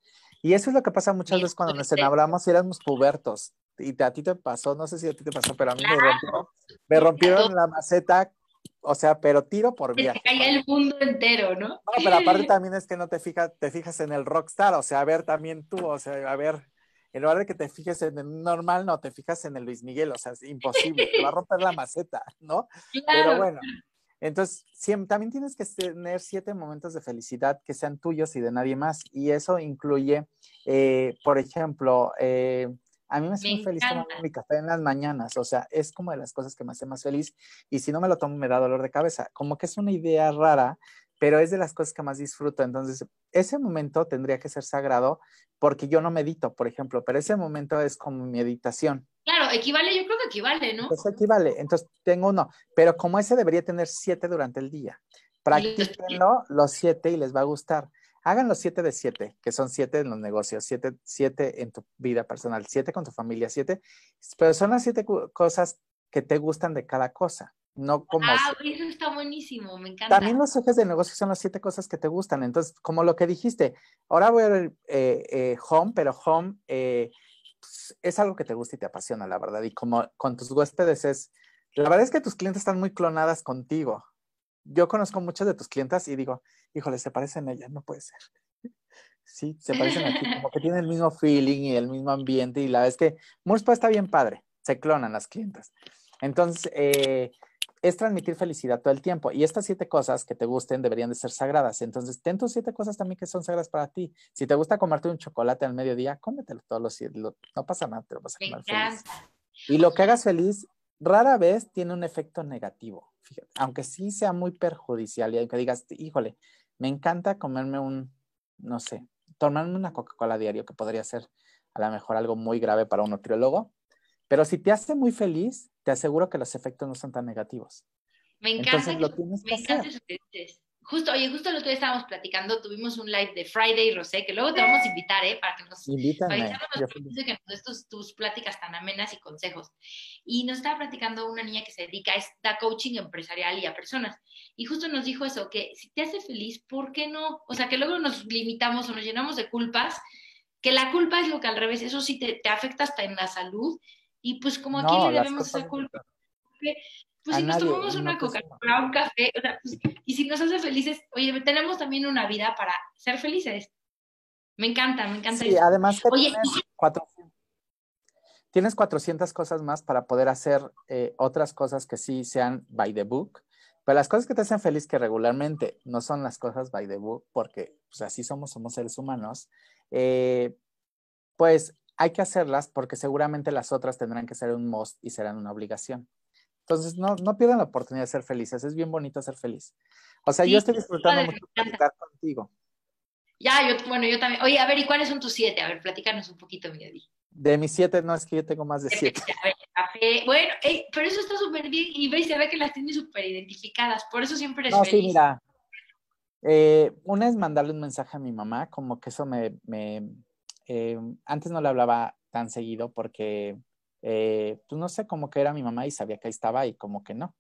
Y eso es lo que pasa muchas veces cuando nos enamoramos y éramos pubertos. Y a ti te pasó, no sé si a ti te pasó, pero a mí me, rompió, me rompieron la maceta o sea, pero tiro por vía. cae el mundo entero, ¿no? No, pero aparte también es que no te fijas, te fijas en el rockstar, o sea, a ver también tú, o sea, a ver, en lugar de que te fijes en el normal, no, te fijas en el Luis Miguel, o sea, es imposible, te va a romper la maceta, ¿no? Pero bueno, entonces siempre, también tienes que tener siete momentos de felicidad que sean tuyos y de nadie más, y eso incluye, eh, por ejemplo, eh, a mí me hace muy feliz tomar mi café en las mañanas, o sea, es como de las cosas que me hace más feliz y si no me lo tomo me da dolor de cabeza. Como que es una idea rara, pero es de las cosas que más disfruto. Entonces, ese momento tendría que ser sagrado porque yo no medito, por ejemplo, pero ese momento es como meditación. Claro, equivale, yo creo que equivale, ¿no? Pues equivale, entonces tengo uno, pero como ese debería tener siete durante el día. Practíquenlo los siete y les va a gustar. Hagan los siete de siete, que son siete en los negocios, siete, siete en tu vida personal, siete con tu familia, siete, pero son las siete cosas que te gustan de cada cosa. no como... Ah, eso está buenísimo, me encanta. También los ejes de negocio son las siete cosas que te gustan. Entonces, como lo que dijiste, ahora voy a ver eh, eh, Home, pero Home eh, pues, es algo que te gusta y te apasiona, la verdad. Y como con tus huéspedes es, la verdad es que tus clientes están muy clonadas contigo. Yo conozco muchas de tus clientas y digo, híjole, se parecen a ellas, no puede ser. Sí, se parecen a ti, como que tienen el mismo feeling y el mismo ambiente. Y la verdad es que Murspa está bien padre, se clonan las clientas. Entonces, eh, es transmitir felicidad todo el tiempo. Y estas siete cosas que te gusten deberían de ser sagradas. Entonces, ten tus siete cosas también que son sagradas para ti. Si te gusta comerte un chocolate al mediodía, cómetelo todos los siete. No pasa nada, te lo vas a comer feliz. Y lo que hagas feliz, rara vez tiene un efecto negativo. Fíjate, aunque sí sea muy perjudicial y aunque digas, híjole, me encanta comerme un, no sé, tomarme una Coca-Cola diario, que podría ser a lo mejor algo muy grave para un nutriólogo. Pero si te hace muy feliz, te aseguro que los efectos no son tan negativos. Me encanta. lo tienes me encanta Justo, oye, justo el otro día estábamos platicando, tuvimos un live de Friday Rosé, que luego te vamos a invitar, ¿eh? Para que nos Invítame. que nos tus pláticas tan amenas y consejos. Y nos estaba platicando una niña que se dedica a coaching empresarial y a personas. Y justo nos dijo eso, que si te hace feliz, ¿por qué no? O sea, que luego nos limitamos o nos llenamos de culpas, que la culpa es lo que al revés, eso sí te, te afecta hasta en la salud y pues como aquí le debemos esa culpa. Pues si nos tomamos una Coca-Cola, un café, o sea, pues, y si nos hace felices, oye, tenemos también una vida para ser felices. Me encanta, me encanta. Sí, además que oye, tienes, 400, cosas más para poder hacer eh, otras cosas que sí sean by the book. Pero las cosas que te hacen feliz que regularmente no son las cosas by the book, porque pues así somos, somos seres humanos, eh, pues hay que hacerlas porque seguramente las otras tendrán que ser un must y serán una obligación. Entonces, no, no pierdan la oportunidad de ser felices. Es bien bonito ser feliz. O sea, yo estoy disfrutando mucho de estar contigo. Ya, yo, bueno, yo también. Oye, a ver, ¿y cuáles son tus siete? A ver, platícanos un poquito, mi De mis siete, no es que yo tengo más de siete. Bueno, pero eso está súper bien y veis, se ve que las tienes súper identificadas. Por eso siempre eres no, feliz. Sí, mira. Eh, una es mandarle un mensaje a mi mamá, como que eso me, me eh, antes no le hablaba tan seguido porque, eh, pues no sé, como que era mi mamá y sabía que ahí estaba y como que no.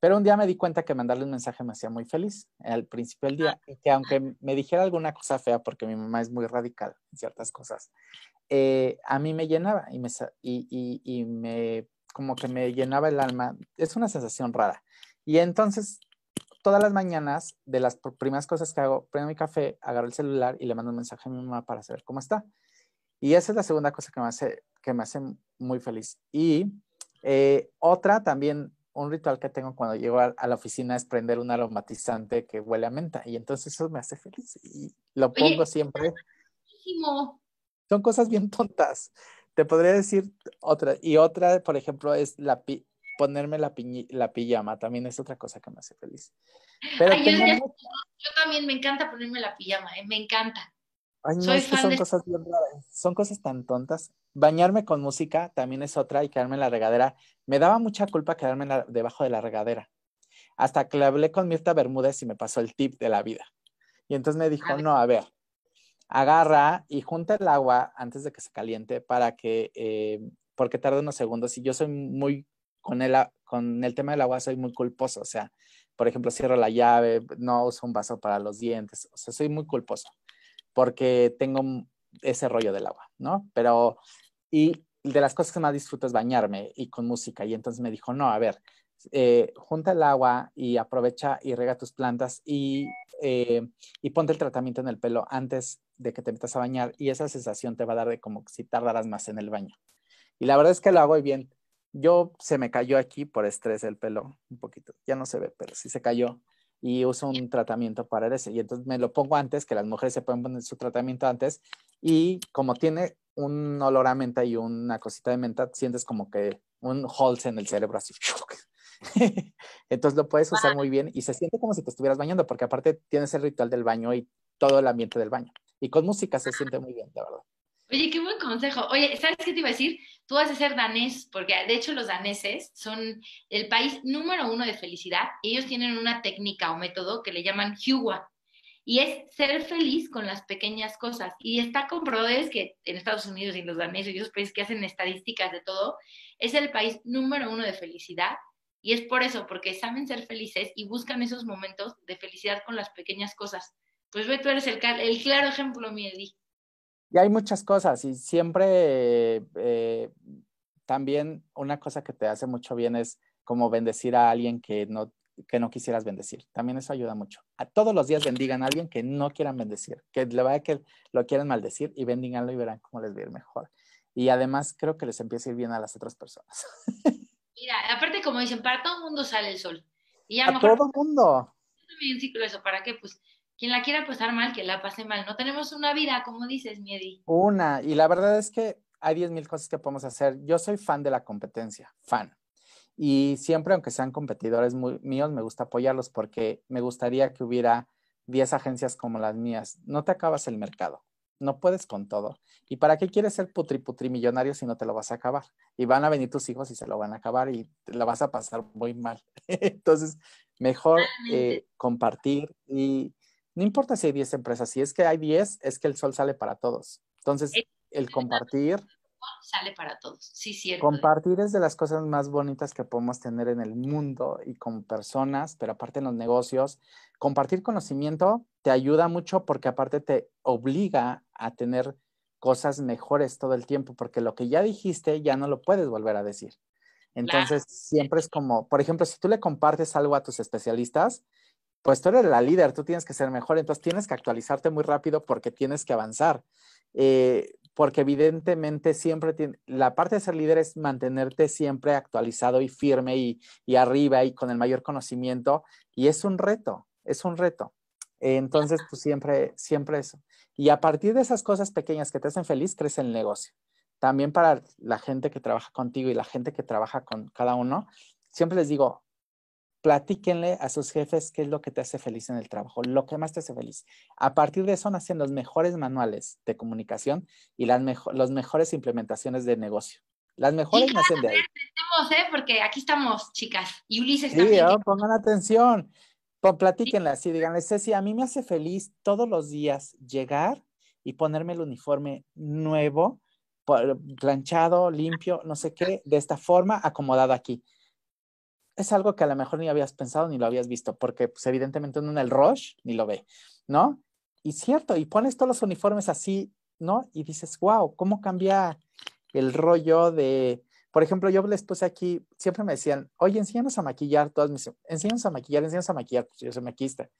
Pero un día me di cuenta que mandarle un mensaje me hacía muy feliz al principio del día y que aunque me dijera alguna cosa fea, porque mi mamá es muy radical en ciertas cosas, eh, a mí me llenaba y me, y, y, me, como que me llenaba el alma. Es una sensación rara. Y entonces todas las mañanas, de las primeras cosas que hago, prendo mi café, agarro el celular y le mando un mensaje a mi mamá para saber cómo está. Y esa es la segunda cosa que me hace, que me hace muy feliz. Y eh, otra también, un ritual que tengo cuando llego a, la oficina es prender un aromatizante que huele a menta. Y entonces eso me hace feliz. Y lo pongo siempre. Son cosas bien tontas. Te podría decir otra. Y otra, por ejemplo, es la ponerme la, la pijama. También es otra cosa que me hace feliz. Pero yo, también me encanta ponerme la pijama. ¿eh? Me encanta. Ay, no, es que son cosas bien raras, son cosas tan tontas. Bañarme con música también es otra y quedarme en la regadera. Me daba mucha culpa quedarme debajo de la regadera. Hasta que le hablé con Mirta Bermúdez y me pasó el tip de la vida. Y entonces me dijo, no, a ver, agarra y junta el agua antes de que se caliente para que, eh, porque tarda unos segundos. Y yo soy muy, con el, con el tema del agua soy muy culposo. O sea, por ejemplo, cierro la llave, no uso un vaso para los dientes. O sea, soy muy culposo porque tengo ese rollo del agua, ¿no? Pero, y de las cosas que más disfruto es bañarme y con música. Y entonces me dijo, no, a ver, eh, junta el agua y aprovecha y rega tus plantas y, eh, y ponte el tratamiento en el pelo antes de que te metas a bañar y esa sensación te va a dar de como si tardaras más en el baño. Y la verdad es que lo hago bien. Yo se me cayó aquí por estrés el pelo un poquito. Ya no se ve, pero sí se cayó y uso un tratamiento para ese. Y entonces me lo pongo antes, que las mujeres se pueden poner su tratamiento antes. Y como tiene un olor a menta y una cosita de menta, sientes como que un holz en el cerebro así. entonces lo puedes usar muy bien y se siente como si te estuvieras bañando, porque aparte tienes el ritual del baño y todo el ambiente del baño. Y con música se siente muy bien, de verdad. Oye, qué buen consejo. Oye, ¿sabes qué te iba a decir? Tú vas a ser danés, porque de hecho los daneses son el país número uno de felicidad. Ellos tienen una técnica o método que le llaman Hua. Y es ser feliz con las pequeñas cosas. Y está comprobado es que en Estados Unidos y en los daneses y esos países que hacen estadísticas de todo, es el país número uno de felicidad Y es por eso, porque saben ser felices y buscan esos momentos de felicidad con las pequeñas cosas. Pues ve, tú eres el, claro ejemplo, mi Eddie. Y hay muchas cosas y siempre eh, también una cosa que te hace mucho bien es como bendecir a alguien que no, que no quisieras bendecir. También eso ayuda mucho. A todos los días bendigan a alguien que no quieran bendecir, que le vaya que lo quieren maldecir y bendíganlo y verán cómo les va a ir mejor. Y además creo que les empieza a ir bien a las otras personas. Mira, aparte como dicen, para todo el mundo sale el sol. Y a, todo el mundo. un ciclo eso, ¿para qué? Pues quien la quiera pasar mal, que la pase mal. No tenemos una vida, como dices, Miedi. Una, y la verdad es que hay 10.000 cosas que podemos hacer. Yo soy fan de la competencia, fan. Y siempre, aunque sean competidores míos, me gusta apoyarlos porque me gustaría que hubiera 10 agencias como las mías. No te acabas el mercado no puedes con todo. ¿Y para qué quieres ser putri putri millonario si no te lo vas a acabar? Y van a venir tus hijos y se lo van a acabar y la vas a pasar muy mal. Entonces, mejor eh, compartir y no importa si hay 10 empresas, si es que hay 10, es que el sol sale para todos. Entonces, el compartir sale para todos. Sí, cierto. Compartir es de las cosas más bonitas que podemos tener en el mundo y con personas, pero aparte en los negocios. Compartir conocimiento te ayuda mucho porque aparte te obliga a tener cosas mejores todo el tiempo, porque lo que ya dijiste ya no lo puedes volver a decir. Entonces, siempre es como, por ejemplo, si tú le compartes algo a tus especialistas, pues tú eres la líder, tú tienes que ser mejor, entonces tienes que actualizarte muy rápido porque tienes que avanzar. Eh, porque evidentemente siempre tiene, la parte de ser líder es mantenerte siempre actualizado y firme y, y, arriba y con el mayor conocimiento y es un reto, es un reto. Entonces, pues siempre, siempre eso. Y a partir de esas cosas pequeñas que te hacen feliz, crece el negocio. También para la gente que trabaja contigo y la gente que trabaja con cada uno, siempre les digo, platíquenle a sus jefes qué es lo que te hace feliz en el trabajo, lo que más te hace feliz. A partir de eso nacen los mejores manuales de comunicación y las mejores implementaciones de negocio. Las mejores nacen de ahí. ¿eh? Porque aquí estamos, chicas. Y Ulises sí, también. Oh, pongan atención. platíquenle así, díganle, Ceci, a mí me hace feliz todos los días llegar y ponerme el uniforme nuevo, planchado, limpio, no sé qué, de esta forma, acomodado aquí es algo que a lo mejor ni habías pensado ni lo habías visto, porque pues, evidentemente uno en el rush ni lo ve, ¿no? Y cierto, y pones todos los uniformes así, ¿no? Y dices, wow, ¿cómo cambia el rollo de, por ejemplo, yo les puse aquí, siempre me decían, oye, enséñanos a maquillar, todas mis, enséñanos a maquillar, enséñanos a maquillar, pues yo soy maquista.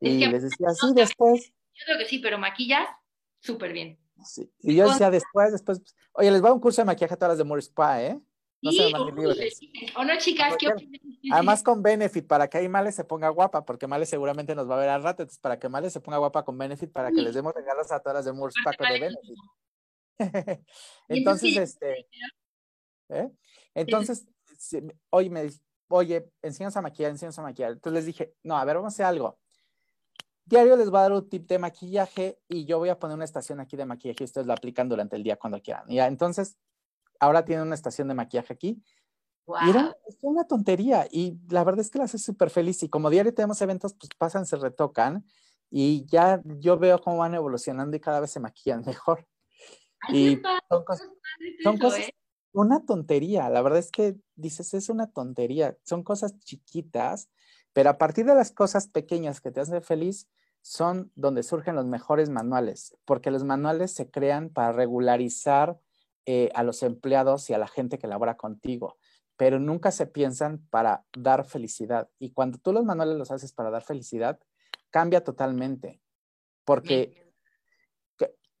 Y les decía, sí, después. Yo creo que sí, pero maquillas súper bien. Sí. Y yo decía, después, después, oye, les voy a un curso de maquillaje a todas las de Moore Spa, ¿eh? No se ¿O no, chicas? ¿qué Además con Benefit, para que ahí Male se ponga guapa, porque Male seguramente nos va a ver al rato, entonces para que Male se ponga guapa con Benefit, para que les demos regalos a todas las de Moore Paco de Benefit. entonces, este... ¿eh? Entonces, oye, me oye, enséñanos a maquillar, enséñanos a maquillar. Entonces les dije, no, a ver, vamos a hacer algo. Diario les voy a dar un tip de maquillaje y yo voy a poner una estación aquí de maquillaje y ustedes lo aplican durante el día cuando quieran. Ya, entonces, ahora tiene una estación de maquillaje aquí. Y era, una tontería y la verdad es que la hace súper feliz y como diario tenemos eventos, pues pasan, se retocan y ya yo veo cómo van evolucionando y cada vez se maquillan mejor. y son cosas, son cosas ¿eh? una tontería, la verdad es que dices, es una tontería, son cosas chiquitas, pero a partir de las cosas pequeñas que te hacen feliz, son donde surgen los mejores manuales, porque los manuales se crean para regularizar eh, a los empleados y a la gente que labora contigo, pero nunca se piensan para dar felicidad. Y cuando tú los manuales los haces para dar felicidad, cambia totalmente, porque,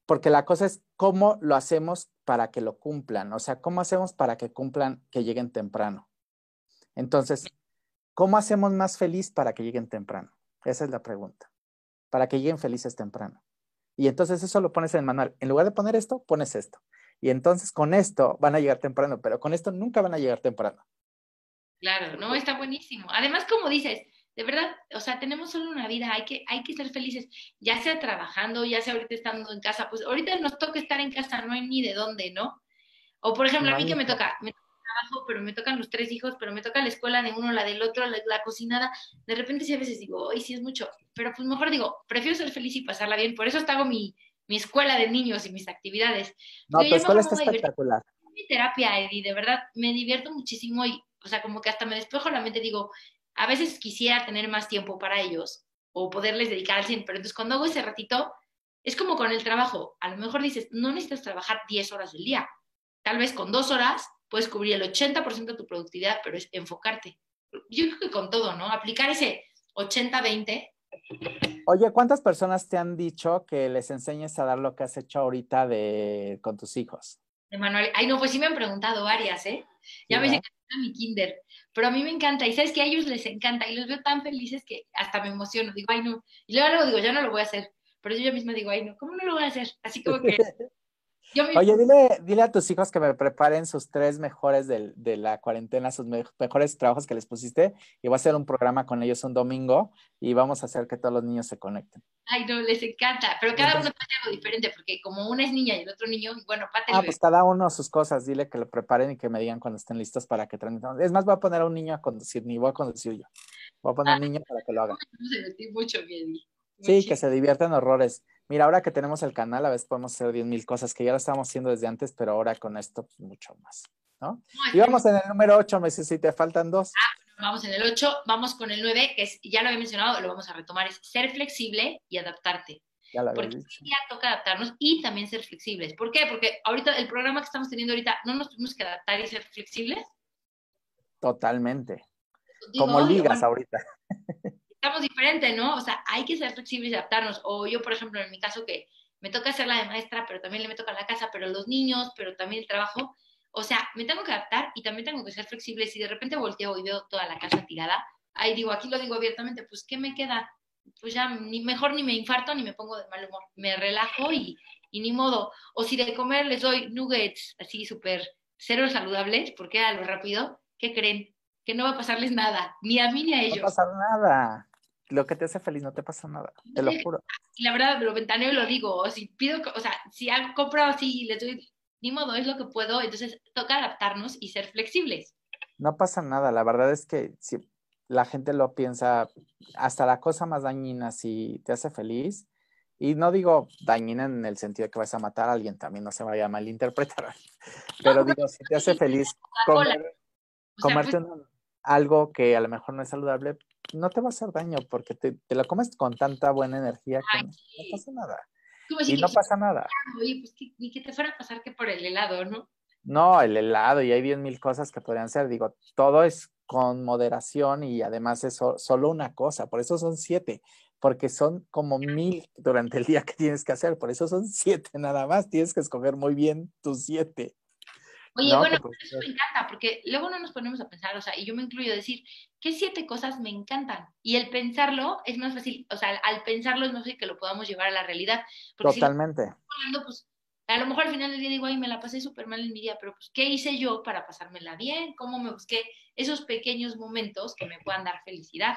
porque la cosa es cómo lo hacemos para que lo cumplan, o sea, cómo hacemos para que cumplan, que lleguen temprano. Entonces, ¿cómo hacemos más feliz para que lleguen temprano? Esa es la pregunta. Para que lleguen felices temprano. Y entonces eso lo pones en el manual. En lugar de poner esto, pones esto. Y entonces con esto van a llegar temprano, pero con esto nunca van a llegar temprano. Claro, no, está buenísimo. Además, como dices, de verdad, o sea, tenemos solo una vida, hay que, hay que ser felices, ya sea trabajando, ya sea ahorita estando en casa, pues ahorita nos toca estar en casa, no hay ni de dónde, ¿no? O por ejemplo, a mí que me toca, me toca trabajo, pero me tocan los tres hijos, pero me toca la escuela de uno, la del otro, la, cocinada, de repente sí a veces digo, ay, sí es mucho, pero pues mejor digo, prefiero ser feliz y pasarla bien, por eso hasta hago mi, mi escuela de niños y mis actividades. No, tu escuela está espectacular. Mi terapia, Eddie, de verdad, me divierto muchísimo y o sea, como que hasta me despejo la mente, digo, a veces quisiera tener más tiempo para ellos o poderles dedicar al 100, pero entonces cuando hago ese ratito, es como con el trabajo, a lo mejor dices, no necesitas trabajar 10 horas del día, tal vez con dos horas puedes cubrir el 80% de tu productividad, pero es enfocarte. Yo creo que con todo, ¿no? Aplicar ese 80-20. Oye, ¿cuántas personas te han dicho que les enseñes a dar lo que has hecho ahorita de, con tus hijos? Emanuel, ay no, pues sí me han preguntado varias, ¿eh? Ya me dicen que mi kinder, pero a mí me encanta y sabes que a ellos les encanta y los veo tan felices que hasta me emociono, digo, ay no, y luego, luego digo, ya no lo voy a hacer, pero yo misma digo, ay no, ¿cómo no lo voy a hacer? Así como que Oye, dile, dile a tus hijos que me preparen sus tres mejores de, de la cuarentena, sus mejores trabajos que les pusiste, y voy a hacer un programa con ellos un domingo y vamos a hacer que todos los niños se conecten. Ay, no, les encanta, pero cada uno pate algo diferente, porque como una es niña y el otro niño, bueno, pate. Ah, pues cada uno sus cosas, dile que lo preparen y que me digan cuando estén listos para que transmitan. Es más, voy a poner a un niño a conducir, ni voy a conducir yo. Voy a poner a un ah. niño para que lo haga. Se mucho, bien. Sí, que se diviertan horrores. Mira, ahora que tenemos el canal, a veces podemos hacer 10 mil cosas que ya lo estábamos haciendo desde antes, pero ahora con esto, pues, mucho más, ¿no? y vamos en el número 8, me dice si te faltan dos. Ah, vamos en el 8, vamos con el 9, que es, ya lo había mencionado, lo vamos a retomar, es ser flexible y adaptarte. Ya lo Porque dicho. ya toca adaptarnos y también ser flexibles. ¿Por qué? Porque ahorita el programa que estamos teniendo ahorita, ¿no nos tuvimos que adaptar y ser flexibles? Totalmente. Como ligas ahorita estamos diferentes, ¿no? O sea, hay que ser flexibles y adaptarnos. O yo, por ejemplo, en mi caso, que me toca ser la de maestra, pero también le me toca la casa, pero los niños, pero también el trabajo. O sea, me tengo que adaptar y también tengo que ser flexible. Si de repente volteo y veo toda la casa tirada, ahí digo, aquí lo digo abiertamente, pues, ¿qué me queda? Pues ya, ni mejor ni me infarto ni me pongo de mal humor. Me relajo y, y ni modo. O si de comer les doy nuggets así súper cero saludables, porque a lo rápido, ¿qué creen? Que no va a pasarles nada, ni a mí ni a ellos. No va a pasar nada lo que te hace feliz no te pasa nada, te lo juro. Y la verdad, lo ventaneo y lo digo, o si pido, o sea, si compro así y le doy, ni modo, es lo que puedo, entonces toca adaptarnos y ser flexibles. No pasa nada, la verdad es que si la gente lo piensa, hasta la cosa más dañina, si te hace feliz, y no digo dañina en el sentido de que vas a matar a alguien, también no se vaya a malinterpretar, pero digo, si te hace feliz comerte algo que a lo mejor no es saludable, no te va a hacer daño porque te, lo comes con tanta buena energía que no, pasa nada. Y no pasa nada. Oye, pues ni que te fuera a pasar que por el helado, ¿no? No, el helado y hay bien mil cosas que podrían ser. Digo, todo es con moderación y además es solo una cosa. Por eso son siete, porque son como mil durante el día que tienes que hacer. Por eso son siete nada más. Tienes que escoger muy bien tus siete. Oye, bueno, eso me encanta, porque luego no nos ponemos a pensar, o sea, y yo me incluyo decir, ¿qué siete cosas me encantan? Y el pensarlo es más fácil, o sea, al pensarlo es más fácil que lo podamos llevar a la realidad. Totalmente. hablando, pues, a lo mejor al final del día digo, ay, me la pasé súper mal en mi día, pero pues, ¿qué hice yo para pasármela bien? ¿Cómo me busqué esos pequeños momentos que me puedan dar felicidad?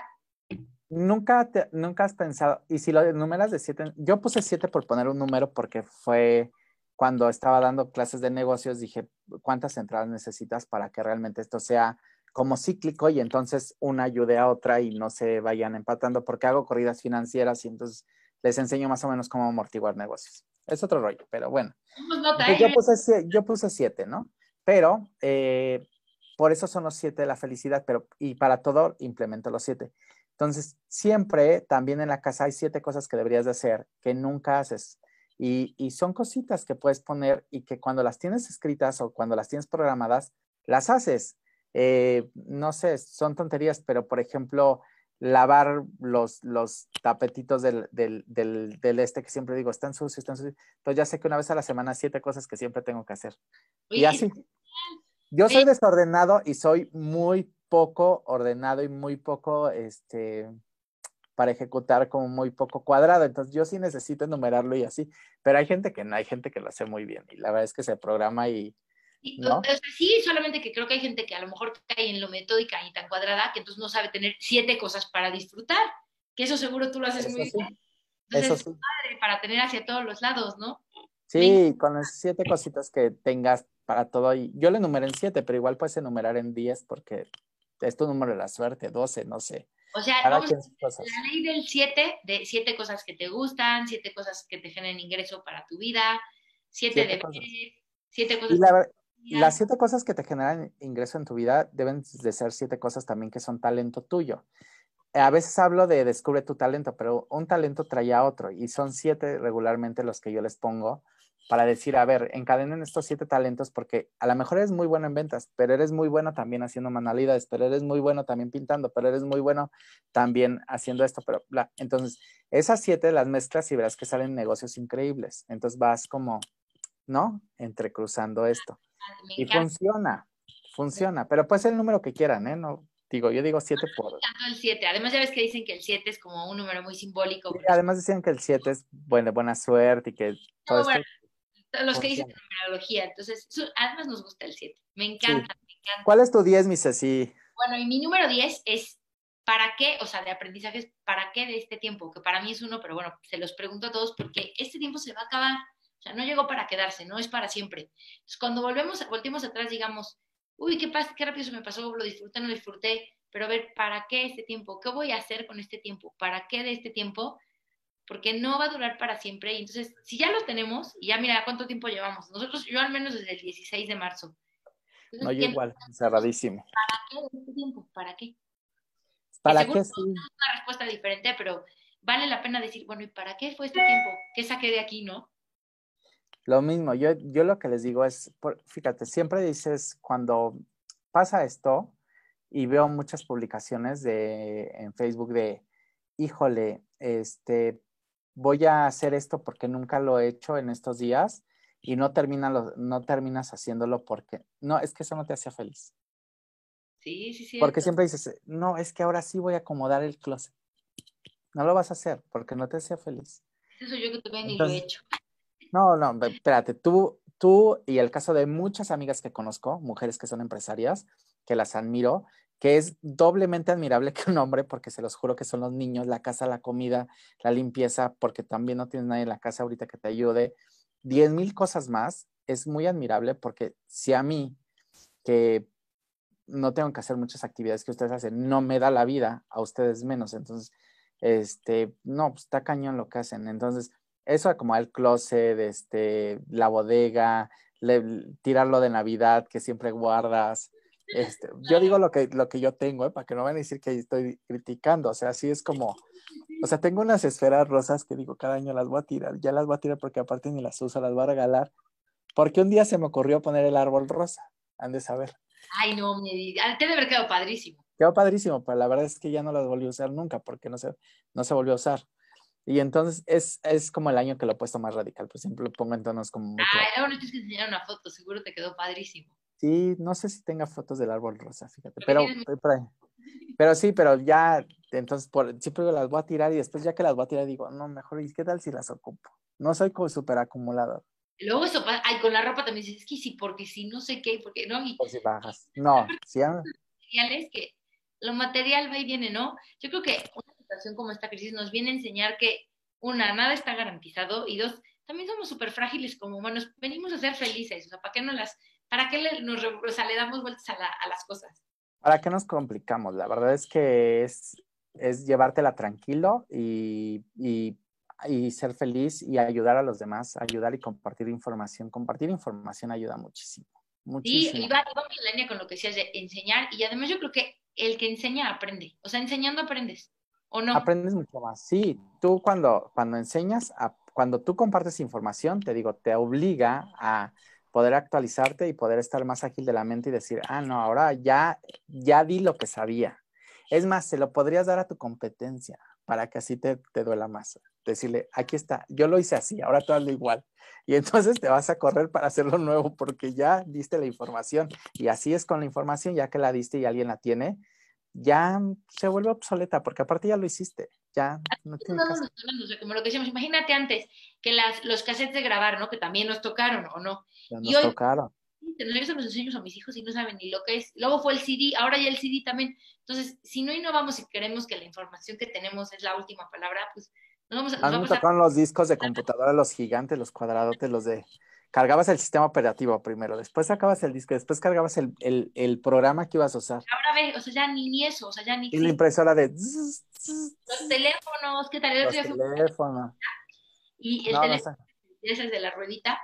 Nunca, nunca has pensado, y si lo numeras de siete, yo puse siete por poner un número porque fue cuando estaba dando clases de negocios, dije, ¿cuántas entradas necesitas para que realmente esto sea como cíclico y entonces una ayude a otra y no se vayan empatando? Porque hago corridas financieras y entonces les enseño más o menos cómo amortiguar negocios. Es otro rollo, pero bueno. yo, ¿eh? puse, yo puse siete, ¿no? Pero eh, por eso son los siete de la felicidad, pero y para todo implemento los siete. Entonces, siempre también en la casa hay siete cosas que deberías de hacer que nunca haces. Y, son cositas que puedes poner y que cuando las tienes escritas o cuando las tienes programadas, las haces. Eh, no sé, son tonterías, pero por ejemplo, lavar los, los tapetitos del, este que siempre digo, están sucios, están sucios. Entonces ya sé que una vez a la semana siete cosas que siempre tengo que hacer. y así. Yo soy desordenado y soy muy poco ordenado y muy poco, este, para ejecutar como muy poco cuadrado. Entonces yo sí necesito enumerarlo y así, pero hay gente que no, hay gente que lo hace muy bien y la verdad es que se programa y... ¿no? sí, solamente que creo que hay gente que a lo mejor cae en lo metódica y tan cuadrada que entonces no sabe tener siete cosas para disfrutar, que eso seguro tú lo haces muy bien. eso sí. Padre, para tener hacia todos los lados, ¿no? Sí, con las siete cositas que tengas para todo. Y yo le enumeré en siete, pero igual puedes enumerar en diez porque es tu número de la suerte, doce, no sé. O sea, la ley del 7, de siete cosas que te gustan, siete cosas que te generen ingreso para tu vida, siete, de cosas. siete cosas. las siete cosas que te generan ingreso en tu vida deben de ser siete cosas también que son talento tuyo. A veces hablo de descubre tu talento, pero un talento trae a otro y son siete regularmente los que yo les pongo para decir, a ver, encadenen estos siete talentos porque a lo mejor eres muy bueno en ventas, pero eres muy bueno también haciendo manualidades, pero eres muy bueno también pintando, pero eres muy bueno también haciendo esto, pero bla. Entonces, esas siete las mezclas y verás que salen negocios increíbles. Entonces vas como, ¿no? Entrecruzando esto. y funciona, funciona, pero puede ser el número que quieran, ¿eh? No, digo, yo digo siete por... El siete. Además ya ves que dicen que el siete es como un número muy simbólico. además decían que el siete es bueno, buena suerte y que todo esto los que dicen numerología. Entonces, además nos gusta el 7. Me encanta, me encanta. ¿Cuál es tu 10, mi Ceci? Bueno, y mi número 10 es ¿para qué? O sea, de aprendizajes, ¿para qué de este tiempo? Que para mí es uno, pero bueno, se los pregunto a todos porque este tiempo se va a acabar. O sea, no llegó para quedarse, no es para siempre. Entonces, cuando volvemos, volteemos atrás, digamos, uy, qué, pasa, qué rápido se me pasó, lo disfruté, no lo disfruté, pero a ver, ¿para qué este tiempo? ¿Qué voy a hacer con este tiempo? ¿Para qué de este tiempo? Porque no va a durar para siempre. Y entonces, si ya lo tenemos, y ya mira cuánto tiempo llevamos, nosotros, yo al menos desde el 16 de marzo. no, yo igual, cerradísimo. ¿Para qué este tiempo? ¿Para qué? ¿Para qué? Sí. Una respuesta diferente, pero vale la pena decir, bueno, ¿y para qué fue este tiempo? ¿Qué saqué de aquí, no? Lo mismo, yo, yo lo que les digo es, fíjate, siempre dices, cuando pasa esto, y veo muchas publicaciones de, en Facebook de, híjole, este, voy a hacer esto porque nunca lo he hecho en estos días y no, termina no terminas haciéndolo porque, no, es que eso no te hacía feliz. Sí, sí, sí. Porque siempre dices, no, es que ahora sí voy a acomodar el closet. No lo vas a hacer porque no te hacía feliz. Eso yo que todavía ni lo he hecho. No, no, espérate, tú, tú y el caso de muchas amigas que conozco, mujeres que son empresarias, que las admiro, que es doblemente admirable que un hombre, porque se los juro que son los niños, la casa, la comida, la limpieza, porque también no tienes nadie en la casa ahorita que te ayude, diez mil cosas más, es muy admirable porque si a mí, que no tengo que hacer muchas actividades que ustedes hacen, no me da la vida, a ustedes menos, entonces, este, no, pues está cañón lo que hacen, entonces, eso como el closet, este, la bodega, tirarlo de Navidad que siempre guardas, este, yo digo lo que, lo que yo tengo, ¿eh? para que no van a decir que estoy criticando, o sea, así es como, o sea, tengo unas esferas rosas que digo, cada año las voy a tirar, ya las voy a tirar porque aparte ni las uso, las voy a regalar, porque un día se me ocurrió poner el árbol rosa, han de saber. Ay, no, me te debe haber quedado padrísimo. Quedó padrísimo, pero la verdad es que ya no las volví a usar nunca, porque no se, no se volvió a usar. Y entonces es, es como el año que lo he puesto más radical, por ejemplo, lo pongo en tonos como... Ay, ahora tienes que enseñar una foto, seguro te quedó padrísimo. Sí, no sé si tenga fotos del árbol rosa, fíjate, pero, pero, sí, pero ya, entonces por, siempre las voy a tirar y después ya que las voy a tirar digo, no, mejor, ¿y qué tal si las ocupo? No soy como súper acumulador. Luego eso pasa, ay, con la ropa también dices, es que sí, porque si no sé qué, porque no. Y, o si bajas. No, sí. Es que lo material va y viene, ¿no? Yo creo que una situación como esta crisis nos viene a enseñar que, una, nada está garantizado y dos, también somos súper frágiles como humanos, venimos a ser felices, o sea, ¿para qué no las ¿Para qué le, nos, le damos vueltas a, las cosas? ¿Para qué nos complicamos? La verdad es que es, es llevártela tranquilo y, y, ser feliz y ayudar a los demás, ayudar y compartir información. Compartir información ayuda muchísimo. muchísimo. Sí, y va, en línea con lo que decías de enseñar y además yo creo que el que enseña aprende. O sea, enseñando aprendes. ¿O no? Aprendes mucho más. Sí, tú cuando, cuando enseñas, cuando tú compartes información, te digo, te obliga a poder actualizarte y poder estar más ágil de la mente y decir, ah, no, ahora ya, ya di lo que sabía. Es más, se lo podrías dar a tu competencia para que así te, te duela más. Decirle, aquí está, yo lo hice así, ahora tú hazlo igual. Y entonces te vas a correr para hacerlo nuevo porque ya diste la información. Y así es con la información, ya que la diste y alguien la tiene, ya se vuelve obsoleta porque aparte ya lo hiciste. Ya no tiene como lo que decíamos, imagínate antes que las, los cassettes de grabar, ¿no? Que también nos tocaron, ¿o no? nos tocaron. Yo los enseño a mis hijos y no saben ni lo que es. Luego fue el CD, ahora ya el CD también. Entonces, si no innovamos y queremos que la información que tenemos es la última palabra, pues nos vamos a... Nos a mí tocaron los discos de computadora, los gigantes, los cuadradotes, los de... Cargabas el sistema operativo primero, después sacabas el disco, después cargabas el, el, el programa que ibas a usar. Ahora ve, o sea, ya ni, ni eso, o sea, ya ni... Y la impresora de... Los teléfonos, ¿qué tal? Los teléfonos. Y el teléfono, ese es de la ruedita,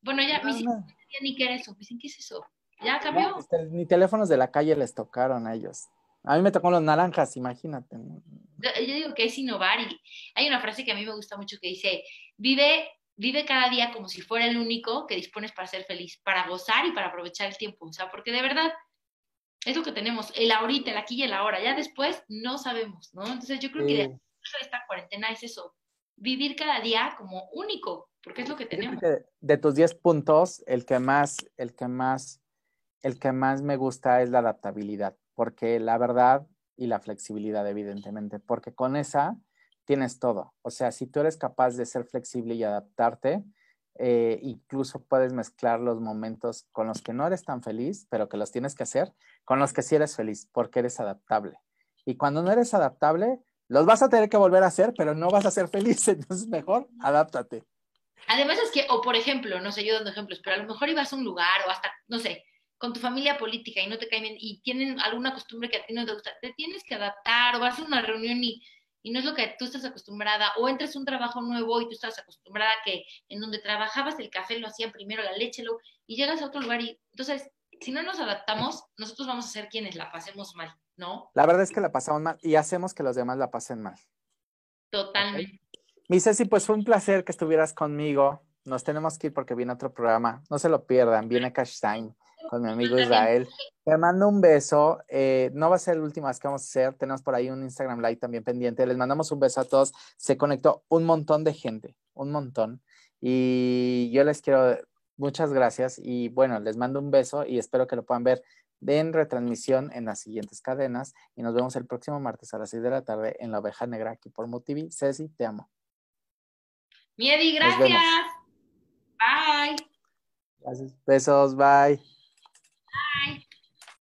Bueno, ya, No, mis hijos no. no sabían ni qué era eso. Me dicen, ¿qué es eso? ¿Ya cambió? No, este, ni teléfonos de la calle les tocaron a ellos. A mí me tocó los naranjas, imagínate. ¿no? Yo, yo digo que es innovar y hay una frase que a mí me gusta mucho que dice, vive, vive cada día como si fuera el único que dispones para ser feliz, para gozar y para aprovechar el tiempo. O sea, porque de verdad es lo que tenemos, el ahorita, el aquí y el ahora. Ya después no sabemos, ¿no? Entonces yo creo que de esta cuarentena es eso, vivir cada día como único, porque es lo que tenemos. que de tus 10 puntos, el que más, el que más, el que más me gusta es la adaptabilidad, porque la verdad y la flexibilidad, evidentemente, porque con esa tienes todo. O sea, si tú eres capaz de ser flexible y adaptarte, eh, incluso puedes mezclar los momentos con los que no eres tan feliz, pero que los tienes que hacer, con los que sí eres feliz, porque eres adaptable. Y cuando no eres adaptable, los vas a tener que volver a hacer, pero no vas a ser feliz. Entonces, mejor adáptate. Además es que, o por ejemplo, no sé, yo dando ejemplos, pero a lo mejor ibas a un lugar o hasta, no sé, con tu familia política y no te caen bien y tienen alguna costumbre que a ti no te gusta, te tienes que adaptar o vas a una reunión y, y no es lo que tú estás acostumbrada o entras a un trabajo nuevo y tú estás acostumbrada a que en donde trabajabas el café lo hacían primero, la leche, lo, y llegas a otro lugar y entonces, si no nos adaptamos, nosotros vamos a ser quienes la pasemos mal, ¿no? La verdad es que la pasamos mal y hacemos que los demás la pasen mal. Totalmente. Mi Ceci, pues fue un placer que estuvieras conmigo. Nos tenemos que ir porque viene otro programa. No se lo pierdan. Viene Cash Time con mi amigo Israel. Te mando un beso. Eh, no va a ser última vez que vamos a hacer. Tenemos por ahí un Instagram Live también pendiente. Les mandamos un beso a todos. Se conectó un montón de gente, un montón. Y yo les quiero muchas gracias. Y bueno, les mando un beso y espero que lo puedan ver en retransmisión en las siguientes cadenas. Y nos vemos el próximo martes a las 6 de la tarde en La Oveja Negra aquí por MoTV. Ceci, te amo. Miedi, gracias. Bye. Gracias. Besos, bye.